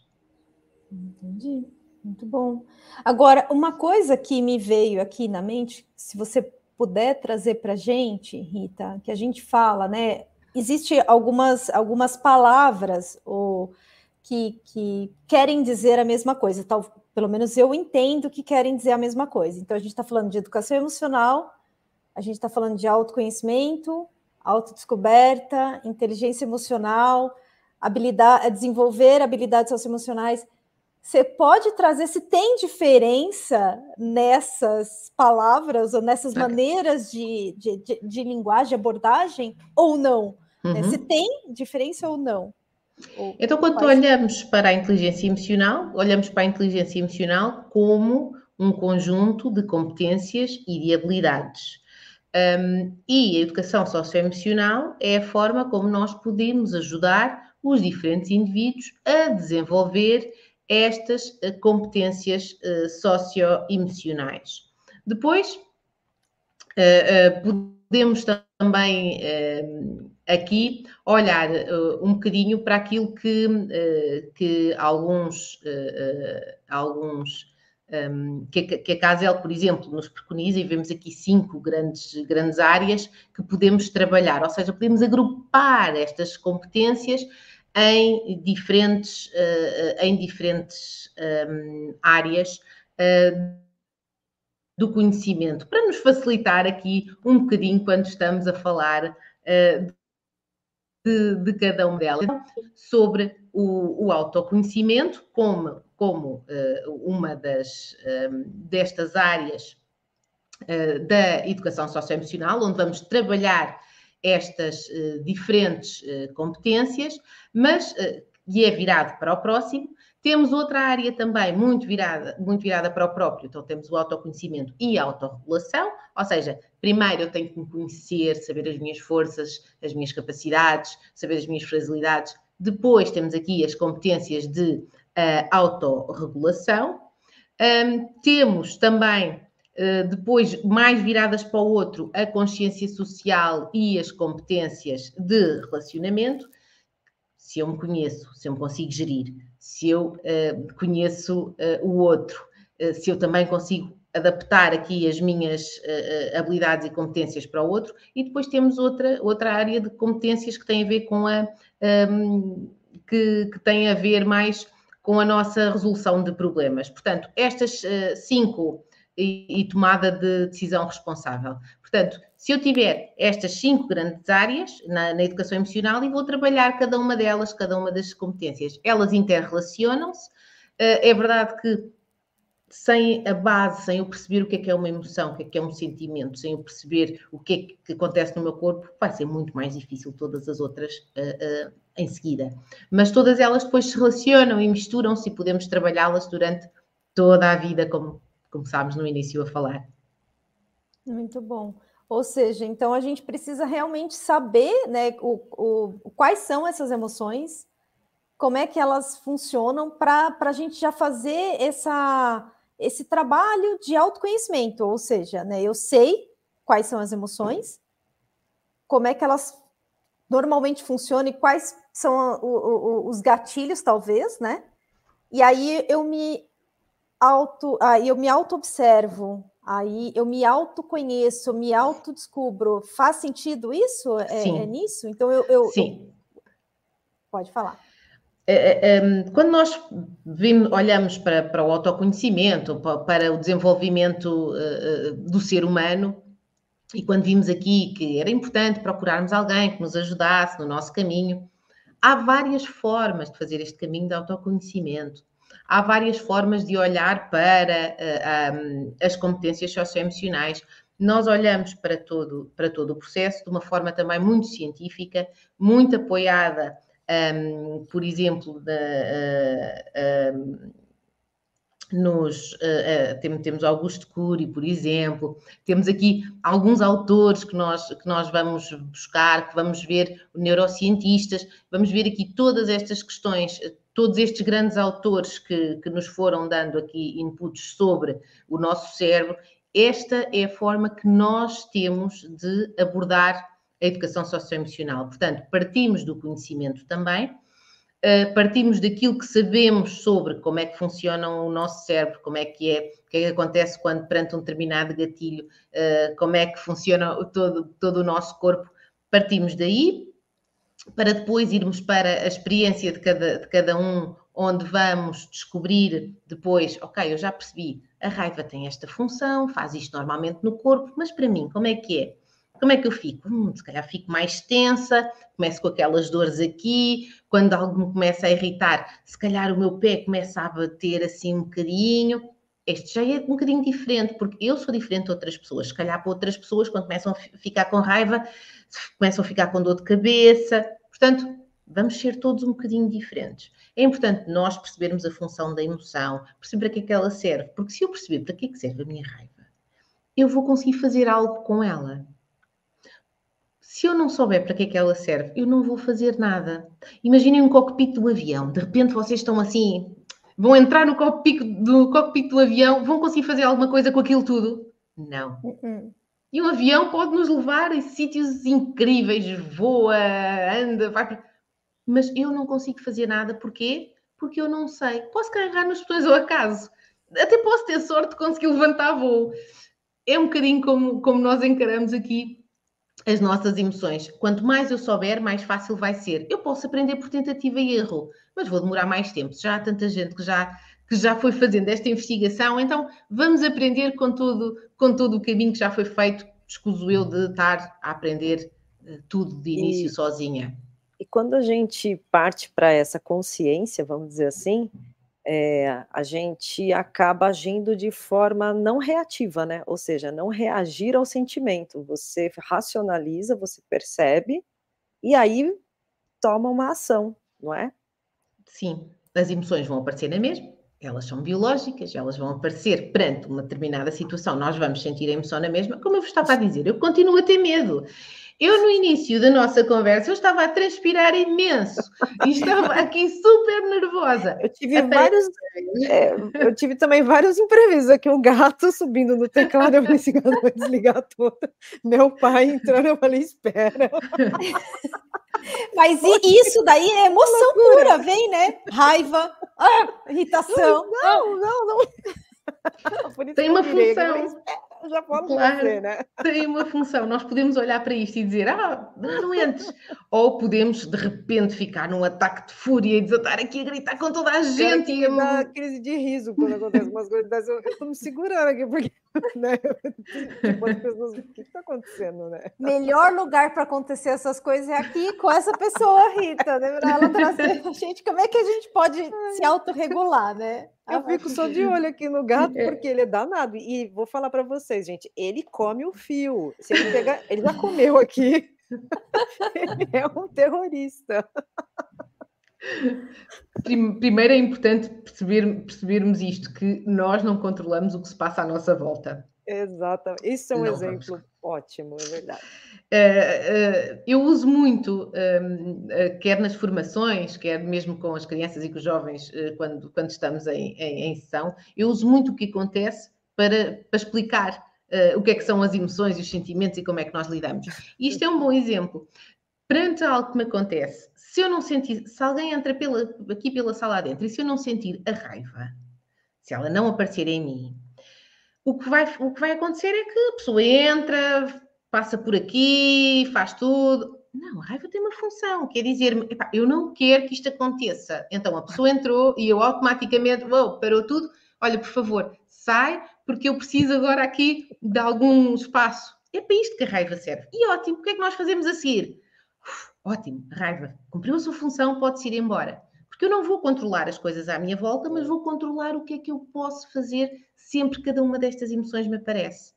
Entendi, muito bom. Agora, uma coisa que me veio aqui na mente, se você puder trazer para a gente, Rita, que a gente fala, né? Existem algumas, algumas palavras ou, que, que querem dizer a mesma coisa, tal, pelo menos eu entendo que querem dizer a mesma coisa. Então, a gente está falando de educação emocional, a gente está falando de autoconhecimento, autodescoberta, inteligência emocional, habilidade, desenvolver habilidades socioemocionais. Você pode trazer se tem diferença nessas palavras ou nessas maneiras de, de, de, de linguagem, abordagem, ou não? Né? Uhum. Se tem diferença ou não? Ou então, quando olhamos para a inteligência emocional, olhamos para a inteligência emocional como um conjunto de competências e de habilidades. Um, e a educação socioemocional é a forma como nós podemos ajudar os diferentes indivíduos a desenvolver estas uh, competências uh, socioemocionais. Depois, uh, podemos também aqui olhar uh, um bocadinho para aquilo que, uh, que alguns, uh, alguns um, que, que, a Casel, por exemplo, nos preconiza, e vemos aqui cinco grandes, grandes áreas que podemos trabalhar, ou seja, podemos agrupar estas competências em diferentes, em diferentes um, áreas do conhecimento, para nos facilitar aqui um bocadinho quando estamos a falar de, de cada uma delas, sobre o, o autoconhecimento como, como uh, uma das, um, destas áreas uh, da educação socioemocional, onde vamos trabalhar estas uh, diferentes competências, mas e é virado para o próximo, temos outra área também muito virada, muito virada para o próprio, então temos o autoconhecimento e a autorregulação, ou seja, primeiro eu tenho que me conhecer, saber as minhas forças, as minhas capacidades, saber as minhas fragilidades. Depois temos aqui as competências de uh, autorregulação. Um, temos também, uh, depois, mais viradas para o outro, a consciência social e as competências de relacionamento. Se eu me conheço, se eu me consigo gerir, se eu uh, conheço uh, o outro, se eu também consigo adaptar aqui as minhas habilidades e competências para o outro, e depois temos outra, outra área de competências que tem a ver com a um, que, que tem a ver mais com a nossa resolução de problemas. Portanto, estas cinco e, e tomada de decisão responsável. Portanto, se eu tiver estas cinco grandes áreas na, na, educação emocional e vou trabalhar cada uma delas, cada uma das competências, elas interrelacionam-se. Uh, é verdade que sem a base, sem eu perceber o que é que é uma emoção, o que é que é um sentimento, sem eu perceber o que é que acontece no meu corpo, vai ser muito mais difícil todas as outras uh, uh, em seguida. Mas todas elas depois se relacionam e misturam-se e podemos trabalhá-las durante toda a vida, como começámos no início a falar. Muito bom. Ou seja, então a gente precisa realmente saber né, o, o, quais são essas emoções, como é que elas funcionam, para a gente já fazer essa, esse trabalho de autoconhecimento. Ou seja, né, eu sei quais são as emoções, como é que elas normalmente funcionam e quais são o, o, os gatilhos, talvez, né? E aí eu me auto, aí eu me auto-observo Aí eu me autoconheço, me autodescubro. Faz sentido isso? É, é nisso? Então eu, eu, Sim. Eu... Pode falar. É, é, é quando nós olhamos para, para, o autoconhecimento, para o desenvolvimento uh, do ser humano, e quando vimos aqui que era importante procurarmos alguém que nos ajudasse no nosso caminho, há várias formas de fazer este caminho de autoconhecimento há várias formas de olhar para uh, um, as competências socioemocionais. Nós olhamos para todo, para todo o processo de uma forma também muito científica, muito apoiada, um, por exemplo, da, uh, um, nos, uh, uh, temos Augusto Cury, por exemplo, temos aqui alguns autores que nós, que nós vamos buscar, que vamos ver neurocientistas, vamos ver aqui todas estas questões todos estes grandes autores que, que nos foram dando aqui inputs sobre o nosso cérebro, esta é a forma que nós temos de abordar a educação socioemocional. Portanto, partimos do conhecimento também, eh, partimos daquilo que sabemos sobre como é que funciona o nosso cérebro, como é que é, o que é que acontece quando perante um determinado gatilho, eh, como é que funciona todo, todo o nosso corpo. Partimos daí, para depois irmos para a experiência de cada, de cada um, onde vamos descobrir depois, ok, eu já percebi, a raiva tem esta função, faz isto normalmente no corpo, mas para mim, como é que é? Como é que eu fico? Hum, se calhar fico mais tensa, começo com aquelas dores aqui, quando algo me começa a irritar, se calhar o meu pé começa a bater assim um bocadinho. Este já é um bocadinho diferente, porque eu sou diferente de outras pessoas. Se calhar para outras pessoas, quando começam a ficar com raiva, começam a ficar com dor de cabeça. Portanto, vamos ser todos um bocadinho diferentes. É importante nós percebermos a função da emoção, perceber para que é que ela serve, porque se eu perceber para que é que serve a minha raiva, eu vou conseguir fazer algo com ela. Se eu não souber para que é que ela serve, eu não vou fazer nada. Imaginem um cockpit do avião, de repente vocês estão assim, vão entrar no cockpit do, cockpit do avião, vão conseguir fazer alguma coisa com aquilo tudo? Não. Uh -uh. E um avião pode nos levar em sítios incríveis, voa, anda, vai. Mas eu não consigo fazer nada, porquê? Porque eu não sei. Posso carregar nos botões ao acaso. Até posso ter sorte de conseguir levantar voo. É um bocadinho como, como nós encaramos aqui as nossas emoções. Quanto mais eu souber, mais fácil vai ser. Eu posso aprender por tentativa e erro, mas vou demorar mais tempo. Já há tanta gente que já que já foi fazendo esta investigação, então vamos aprender com todo, com todo o caminho que já foi feito, escuso eu de estar a aprender eh, tudo de início e, sozinha. E quando a gente parte para essa consciência, vamos dizer assim, é, a gente acaba agindo de forma não reativa, né? Ou seja, não reagir ao sentimento. Você racionaliza, você percebe, e aí toma uma ação, não é? Sim, as emoções vão aparecer na mesma, elas são biológicas, elas vão aparecer perante uma determinada situação, nós vamos sentir a emoção na mesma. Como eu vos estava a dizer, eu continuo a ter medo. Eu, no início da nossa conversa, eu estava a transpirar imenso e estava aqui super nervosa. Eu tive vários. É, eu tive também vários imprevistos aqui. O gato subindo no teclado, eu falei assim: eu vou desligar tudo. Meu pai entrando, eu falei: espera. <laughs> Mas isso daí é emoção pura, vem, né? Raiva, ah, irritação. Não, não, não. <laughs> Tem uma função já falo claro, você, né? Tem uma função. Nós podemos olhar para isto e dizer, ah, não entres. Ou podemos, de repente, ficar num ataque de fúria e desatar aqui a gritar com toda a gente. E eu... dá crise de riso quando acontece umas coisas dessas. Eu estou me segurando aqui, porque <laughs> né? tipo, as pessoas, o que está acontecendo, né? Melhor lugar para acontecer essas coisas é aqui com essa pessoa, Rita, né? ela trazer a gente, como é que a gente pode se autorregular, né? Eu fico só de olho aqui no gato, é. porque ele é danado. E vou falar para vocês, gente, ele come o fio. Se ele pegar, ele já comeu aqui. <laughs> ele é um terrorista. Primeiro é importante perceber, percebermos isto, que nós não controlamos o que se passa à nossa volta. Exatamente. Isso é um não exemplo vamos. ótimo, é verdade. Uh, uh, eu uso muito, uh, quer nas formações, quer mesmo com as crianças e com os jovens, quando, quando estamos em, em, em, sessão, eu uso muito o que acontece para, para explicar o que é que são as emoções e os sentimentos e como é que nós lidamos. E isto é um bom exemplo. Perante algo que me acontece, se eu não sentir, se alguém entra pela, aqui pela sala adentro e se eu não sentir a raiva, se ela não aparecer em mim, o que vai, o que vai acontecer é que a pessoa entra, passa por aqui, faz tudo. Não, a raiva tem uma função, quer dizer, eu não quero que isto aconteça. Então a pessoa entrou e eu automaticamente, oh, parou tudo, olha, por favor, sai, porque eu preciso agora aqui de algum espaço. É para isto que a raiva serve. E ótimo, o que é que nós fazemos a seguir? Ótimo, raiva, cumpriu a sua função, pode-se ir embora. Porque eu não vou controlar as coisas à minha volta, mas vou controlar o que é que eu posso fazer sempre que cada uma destas emoções me aparece.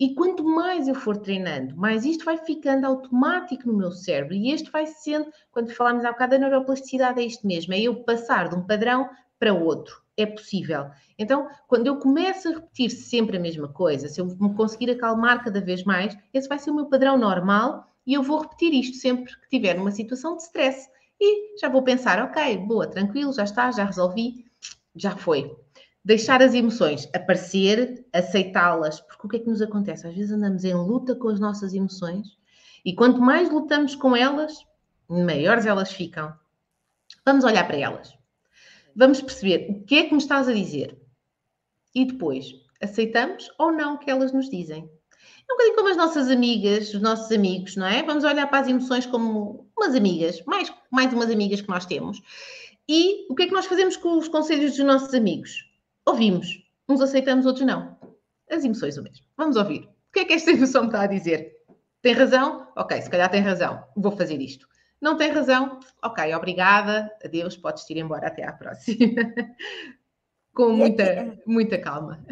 E quanto mais eu for treinando, mais isto vai ficando automático no meu cérebro. E este vai sendo, quando falámos há bocado da neuroplasticidade, é isto mesmo: é eu passar de um padrão para outro. É possível. Então, quando eu começo a repetir sempre a mesma coisa, se eu me conseguir acalmar cada vez mais, esse vai ser o meu padrão normal e eu vou repetir isto sempre que tiver numa situação de stress. E já vou pensar, ok, boa, tranquilo, já está, já resolvi, já foi deixar as emoções aparecer, aceitá-las, porque o que é que nos acontece? Às vezes andamos em luta com as nossas emoções e quanto mais lutamos com elas, maiores elas ficam. Vamos olhar para elas. Vamos perceber o que é que me estás a dizer. E depois, aceitamos ou não o que elas nos dizem. Um bocadinho como as nossas amigas, os nossos amigos, não é? Vamos olhar para as emoções como umas amigas, mais, mais umas amigas que nós temos. E o que é que nós fazemos com os conselhos dos nossos amigos? Ouvimos. Uns aceitamos, outros não. As emoções o mesmo. Vamos ouvir. O que é que esta <laughs> emoção me está a dizer? Tem razão? Ok, se calhar tem razão. Vou fazer isto. Não tem razão? Ok, obrigada. Adeus, podes ir embora. Até à próxima. <laughs> Com muita, muita calma.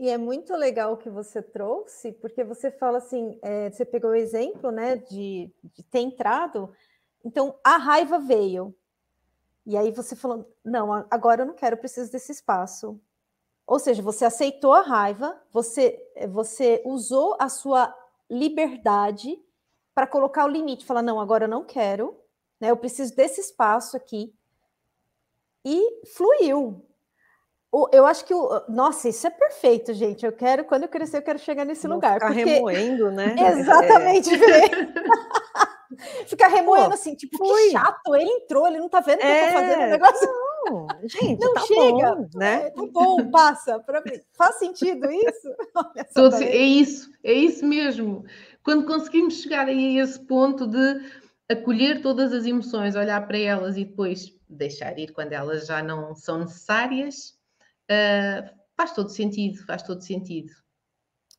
E é muito legal o que você trouxe, porque você fala assim, é, você pegou o exemplo, né, de, de ter entrado, então a raiva veio, e aí você falou: não, agora eu não quero, eu preciso desse espaço. Ou seja, você aceitou a raiva, você, você usou a sua liberdade para colocar o limite, falar: não, agora eu não quero, né? Eu preciso desse espaço aqui. E fluiu. Eu acho que o. Nossa, isso é perfeito, gente. Eu quero, quando eu crescer, eu quero chegar nesse Não lugar. Ficar porque... remoendo, né? <laughs> Exatamente. É. <laughs> ficar remoendo Pô, assim, tipo, foi. que chato. Ele entrou, ele não tá vendo o que é... eu tô fazendo o é. negócio. Não, <laughs> gente, não tá chega, bom, né? É, tá bom, passa. Pra mim. Faz sentido isso? Assim, é isso, é isso mesmo. Quando conseguimos chegar a esse ponto de acolher todas as emoções, olhar para elas e depois deixar ir quando elas já não são necessárias, uh, faz todo sentido, faz todo sentido.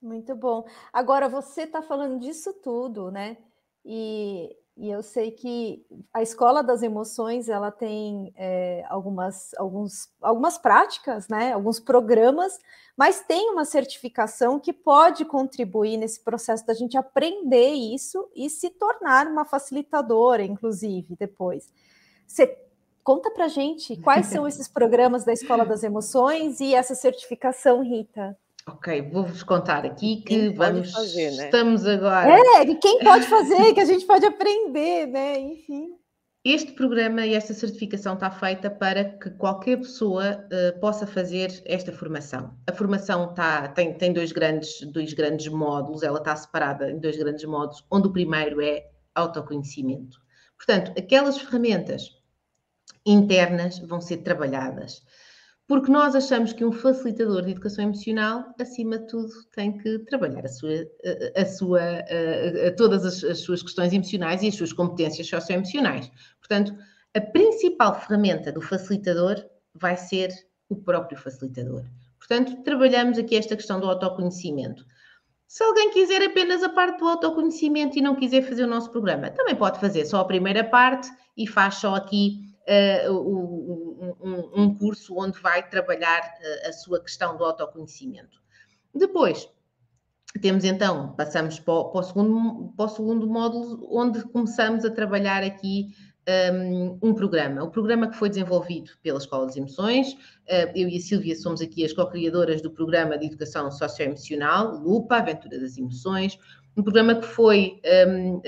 Muito bom. Agora, você está falando disso tudo, né? E, e, eu sei que a Escola das Emoções, ela tem é, algumas, alguns, algumas práticas, né? Alguns programas, mas tem uma certificação que pode contribuir nesse processo da gente aprender isso e se tornar uma facilitadora, inclusive, depois. Você Conta para gente quais são esses programas da Escola das Emoções e essa certificação, Rita. Ok, vou-vos contar aqui que quem vamos fazer, né? estamos agora. É, e quem pode fazer, que a gente pode aprender, né? Enfim. Este programa e esta certificação está feita para que qualquer pessoa uh, possa fazer esta formação. A formação está, tem, tem dois, grandes, dois grandes módulos, ela está separada em dois grandes módulos, onde o primeiro é autoconhecimento. Portanto, aquelas ferramentas internas vão ser trabalhadas. Porque nós achamos que um facilitador de educação emocional, acima de tudo, tem que trabalhar a sua, a, a a, todas as, as, suas questões emocionais e as suas competências socioemocionais. Portanto, a principal ferramenta do facilitador vai ser o próprio facilitador. Portanto, trabalhamos aqui esta questão do autoconhecimento. Se alguém quiser apenas a parte do autoconhecimento e não quiser fazer o nosso programa, também pode fazer só a primeira parte e faz só aqui um, um, curso onde vai trabalhar uh, a sua questão do autoconhecimento. Depois, temos então, passamos para o, para o, segundo, para o segundo módulo, onde começamos a trabalhar aqui um, um, programa. O programa que foi desenvolvido pela Escola das Emoções, uh, eu e a Silvia somos aqui as co-criadoras do programa de Educação Socioemocional, LUPA, Aventura das Emoções, um programa que foi um, um,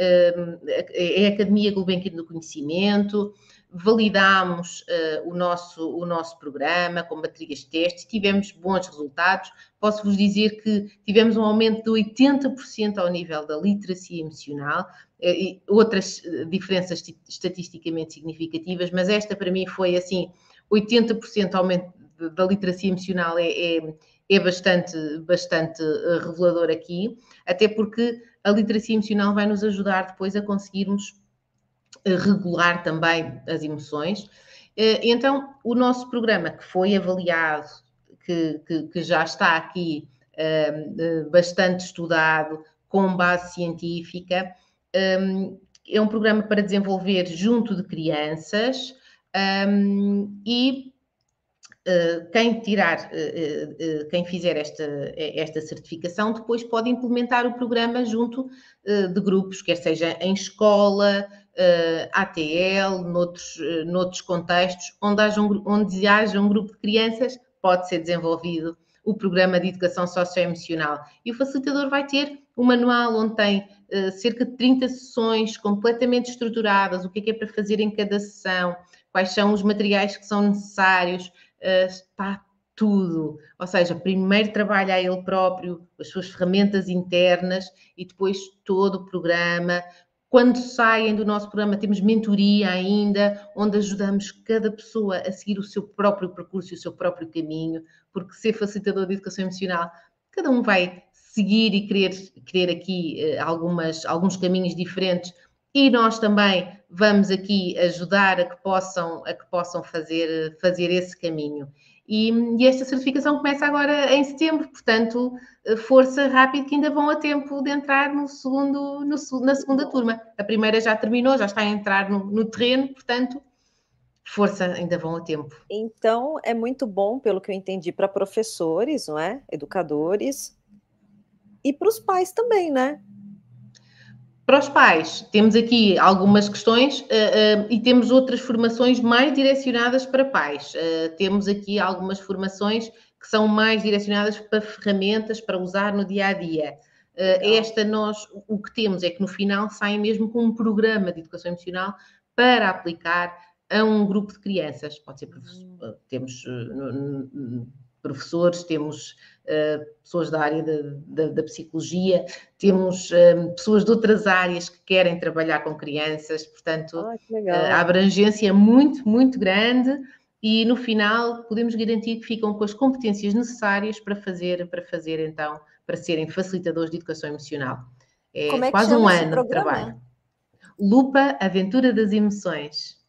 a Academia Gulbenkian do Conhecimento, validámos uh, o, nosso, o nosso programa com baterias de testes, tivemos bons resultados. Posso-vos dizer que tivemos um aumento de 80% ao nível da literacia emocional, uh, outras eh, diferenças estatisticamente significativas, mas esta para mim foi assim: 80% aumento da literacia emocional é, é, é bastante, bastante revelador aqui, até porque a literacia emocional vai nos ajudar depois a conseguirmos regular também as emoções. Eh, então, o nosso programa que foi avaliado, que, que, que já está aqui um, bastante estudado, com base científica, um, é um programa para desenvolver junto de crianças um, e Uh, quem tirar, quem fizer esta, esta certificação, depois pode implementar o programa junto de grupos, quer seja em escola, uh, ATL, noutros, uh, noutros contextos, onde haja, um, onde haja um grupo de crianças, pode ser desenvolvido o programa de educação socioemocional. E o facilitador vai ter um manual onde tem uh, cerca de 30 sessões completamente estruturadas, o que é, que é para fazer em cada sessão, quais são os materiais que são necessários, uh, está tudo. Ou seja, primeiro trabalha ele próprio, as suas ferramentas internas e depois todo o programa, quando saem do nosso programa, temos mentoria ainda, onde ajudamos cada pessoa a seguir o seu próprio percurso e o seu próprio caminho, porque ser facilitador de educação emocional, cada um vai seguir e querer, querer aqui eh, algumas, alguns caminhos diferentes e nós também vamos aqui ajudar a que possam, a que possam fazer, fazer esse caminho. E, e, esta certificação começa agora em setembro, portanto, eh, força rápido que ainda vão a tempo de entrar no segundo, no, na segunda turma. A primeira já terminou, já está a entrar no, no terreno, portanto, força, ainda vão a tempo. Então, é muito bom, pelo que eu entendi, para professores, não é? Educadores e para os pais também, né? Para os pais, temos aqui algumas questões uh, uh, e temos outras formações mais direcionadas para pais. Uh, temos aqui algumas formações que são mais direcionadas para ferramentas para usar no dia a dia. esta nós, o que temos é que no final sai mesmo com um programa de educação emocional para aplicar a um grupo de crianças. Pode ser, hum. temos professores, temos uh, pessoas da área da, psicologia, temos uh, pessoas de outras áreas que querem trabalhar com crianças, portanto, ah, a abrangência é muito, muito grande e no final podemos garantir que ficam com as competências necessárias para fazer, para fazer então, para serem facilitadores de educação emocional. É, é quase um ano de trabalho. Lupa Aventura das Emoções.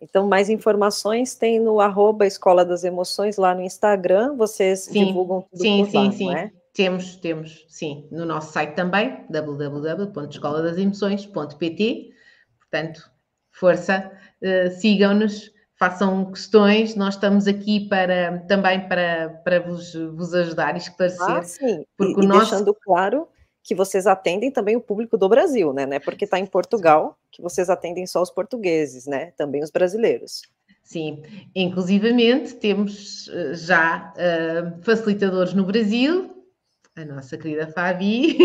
Então, mais informações tem no arroba Escola das Emoções lá no Instagram, vocês sim, divulgam tudo sim, por sim, lá, sim. É? Temos, temos, sim, no nosso site também, www.escoladasemoções.pt. Portanto, força, uh, sigam-nos, façam questões, nós estamos aqui para também para, para vos, vos ajudar e esclarecer. Ah, sim, porque e, o nosso... deixando claro que vocês atendem também o público do Brasil, né? Não é porque está em Portugal que vocês atendem só os portugueses, né? Também os brasileiros. Sim, inclusivamente temos eh, já uh, facilitadores no Brasil, a nossa querida Fabi.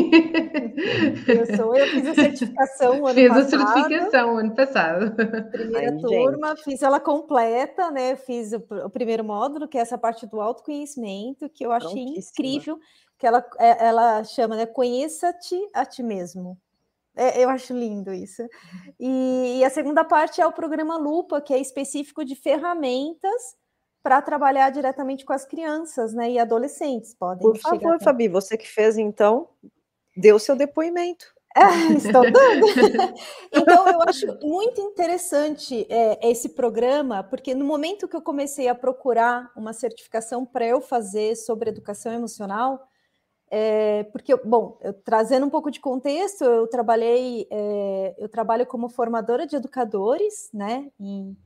Eu sou, eu fiz a certificação ano Fez passado. Fez a certificação ano passado. Primeira Ai, turma, gente. fiz ela completa, né? Fiz o, o, primeiro módulo, que é essa parte do autoconhecimento, que eu achei incrível que ela, é, ela chama, né? Conheça-te a ti mesmo. É, eu acho lindo isso. E, e, a segunda parte é o programa Lupa, que é específico de ferramentas para trabalhar diretamente com as crianças né, e adolescentes. Podem Por favor, Fabi, você que fez, então, deu seu depoimento. <laughs> É, estou dando. <laughs> então, eu acho muito interessante é, esse programa, porque no momento que eu comecei a procurar uma certificação para eu fazer sobre educação emocional, é, porque, bom, eu, trazendo um pouco de contexto, eu trabalhei, é, eu trabalho como formadora de educadores, né, em,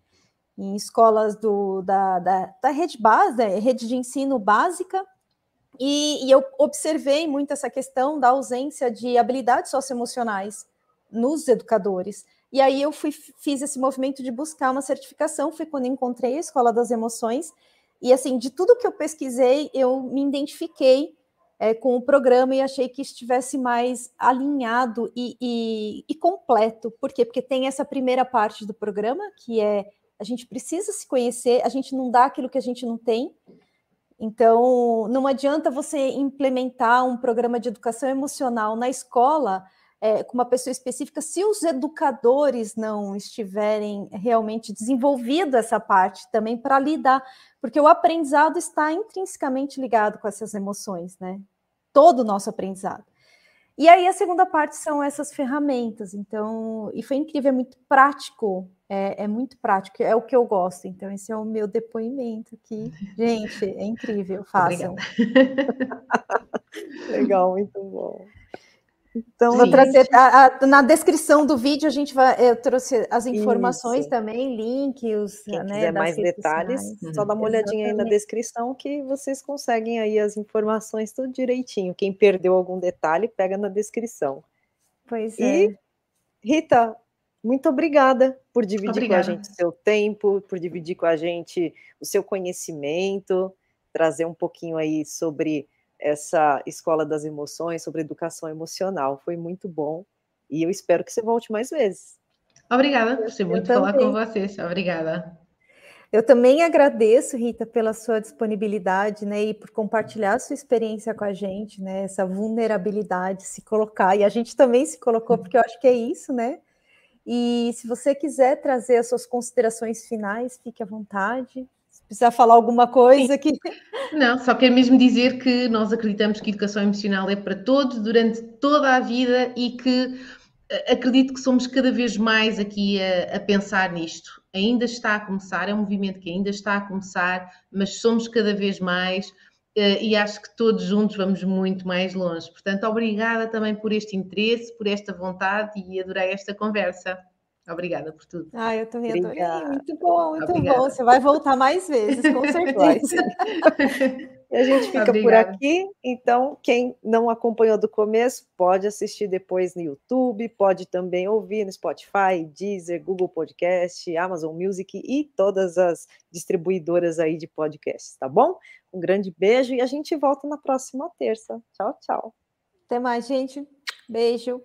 em escolas do, da, da, da rede base, né, rede de ensino básica, e, e, eu observei muito essa questão da ausência de habilidades socioemocionais nos educadores. E aí eu fui, fiz esse movimento de buscar uma certificação, foi quando encontrei a Escola das Emoções, e assim, de tudo que eu pesquisei, eu me identifiquei é, com o programa e achei que estivesse mais alinhado e, e, e, completo. Por quê? Porque tem essa primeira parte do programa, que é a gente precisa se conhecer, a gente não dá aquilo que a gente não tem. Então, não adianta você implementar um programa de educação emocional na escola é, com uma pessoa específica se os educadores não estiverem realmente desenvolvido essa parte também para lidar, porque o aprendizado está intrinsecamente ligado com essas emoções, né? Todo o nosso aprendizado. E aí a segunda parte são essas ferramentas, então, e foi incrível, é muito prático, é, é, muito prático, é o que eu gosto, então esse é o meu depoimento aqui. Gente, é incrível, façam. <laughs> Legal, muito bom. Então, vou trazer a, a, na descrição do vídeo a gente vai eu trouxe as informações Isso. também, links, Quem né, quiser mais detalhes, sociais. só dá uma olhadinha aí na descrição que vocês conseguem aí as informações tudo direitinho. Quem perdeu algum detalhe, pega na descrição. Pois é. E Rita, muito obrigada por dividir obrigada. com a gente o seu tempo, por dividir com a gente o seu conhecimento, trazer um pouquinho aí sobre essa escola das emoções, sobre educação emocional. Foi muito bom e eu espero que você volte mais vezes. Obrigada, gostei muito falar com vocês. Obrigada. Eu também agradeço, Rita, pela sua disponibilidade, né, e por compartilhar a sua experiência com a gente, né, essa vulnerabilidade, se colocar, e a gente também se colocou, porque eu acho que é isso, né, e se você quiser trazer as suas considerações finais, fique à vontade precisar falar alguma coisa que. Não, só quero mesmo dizer que nós acreditamos que educação emocional é para todos, durante toda a vida e que eh, acredito que somos cada vez mais aqui a, a, pensar nisto. Ainda está a começar, é um movimento que ainda está a começar, mas somos cada vez mais eh, e acho que todos juntos vamos muito mais longe. Portanto, obrigada também por este interesse, por esta vontade e adorei esta conversa. Obrigada por tudo. Ah, eu também adorei. Muito bom, muito Obrigada. bom. Você vai voltar mais vezes, com <laughs> certeza. e a gente fica Obrigada. por aqui. Então, quem não acompanhou do começo, pode assistir depois no YouTube, pode também ouvir no Spotify, Deezer, Google Podcast, Amazon Music e todas as distribuidoras aí de podcasts, tá bom? Um grande beijo e a gente volta na próxima terça. Tchau, tchau. Até mais, gente. Beijo.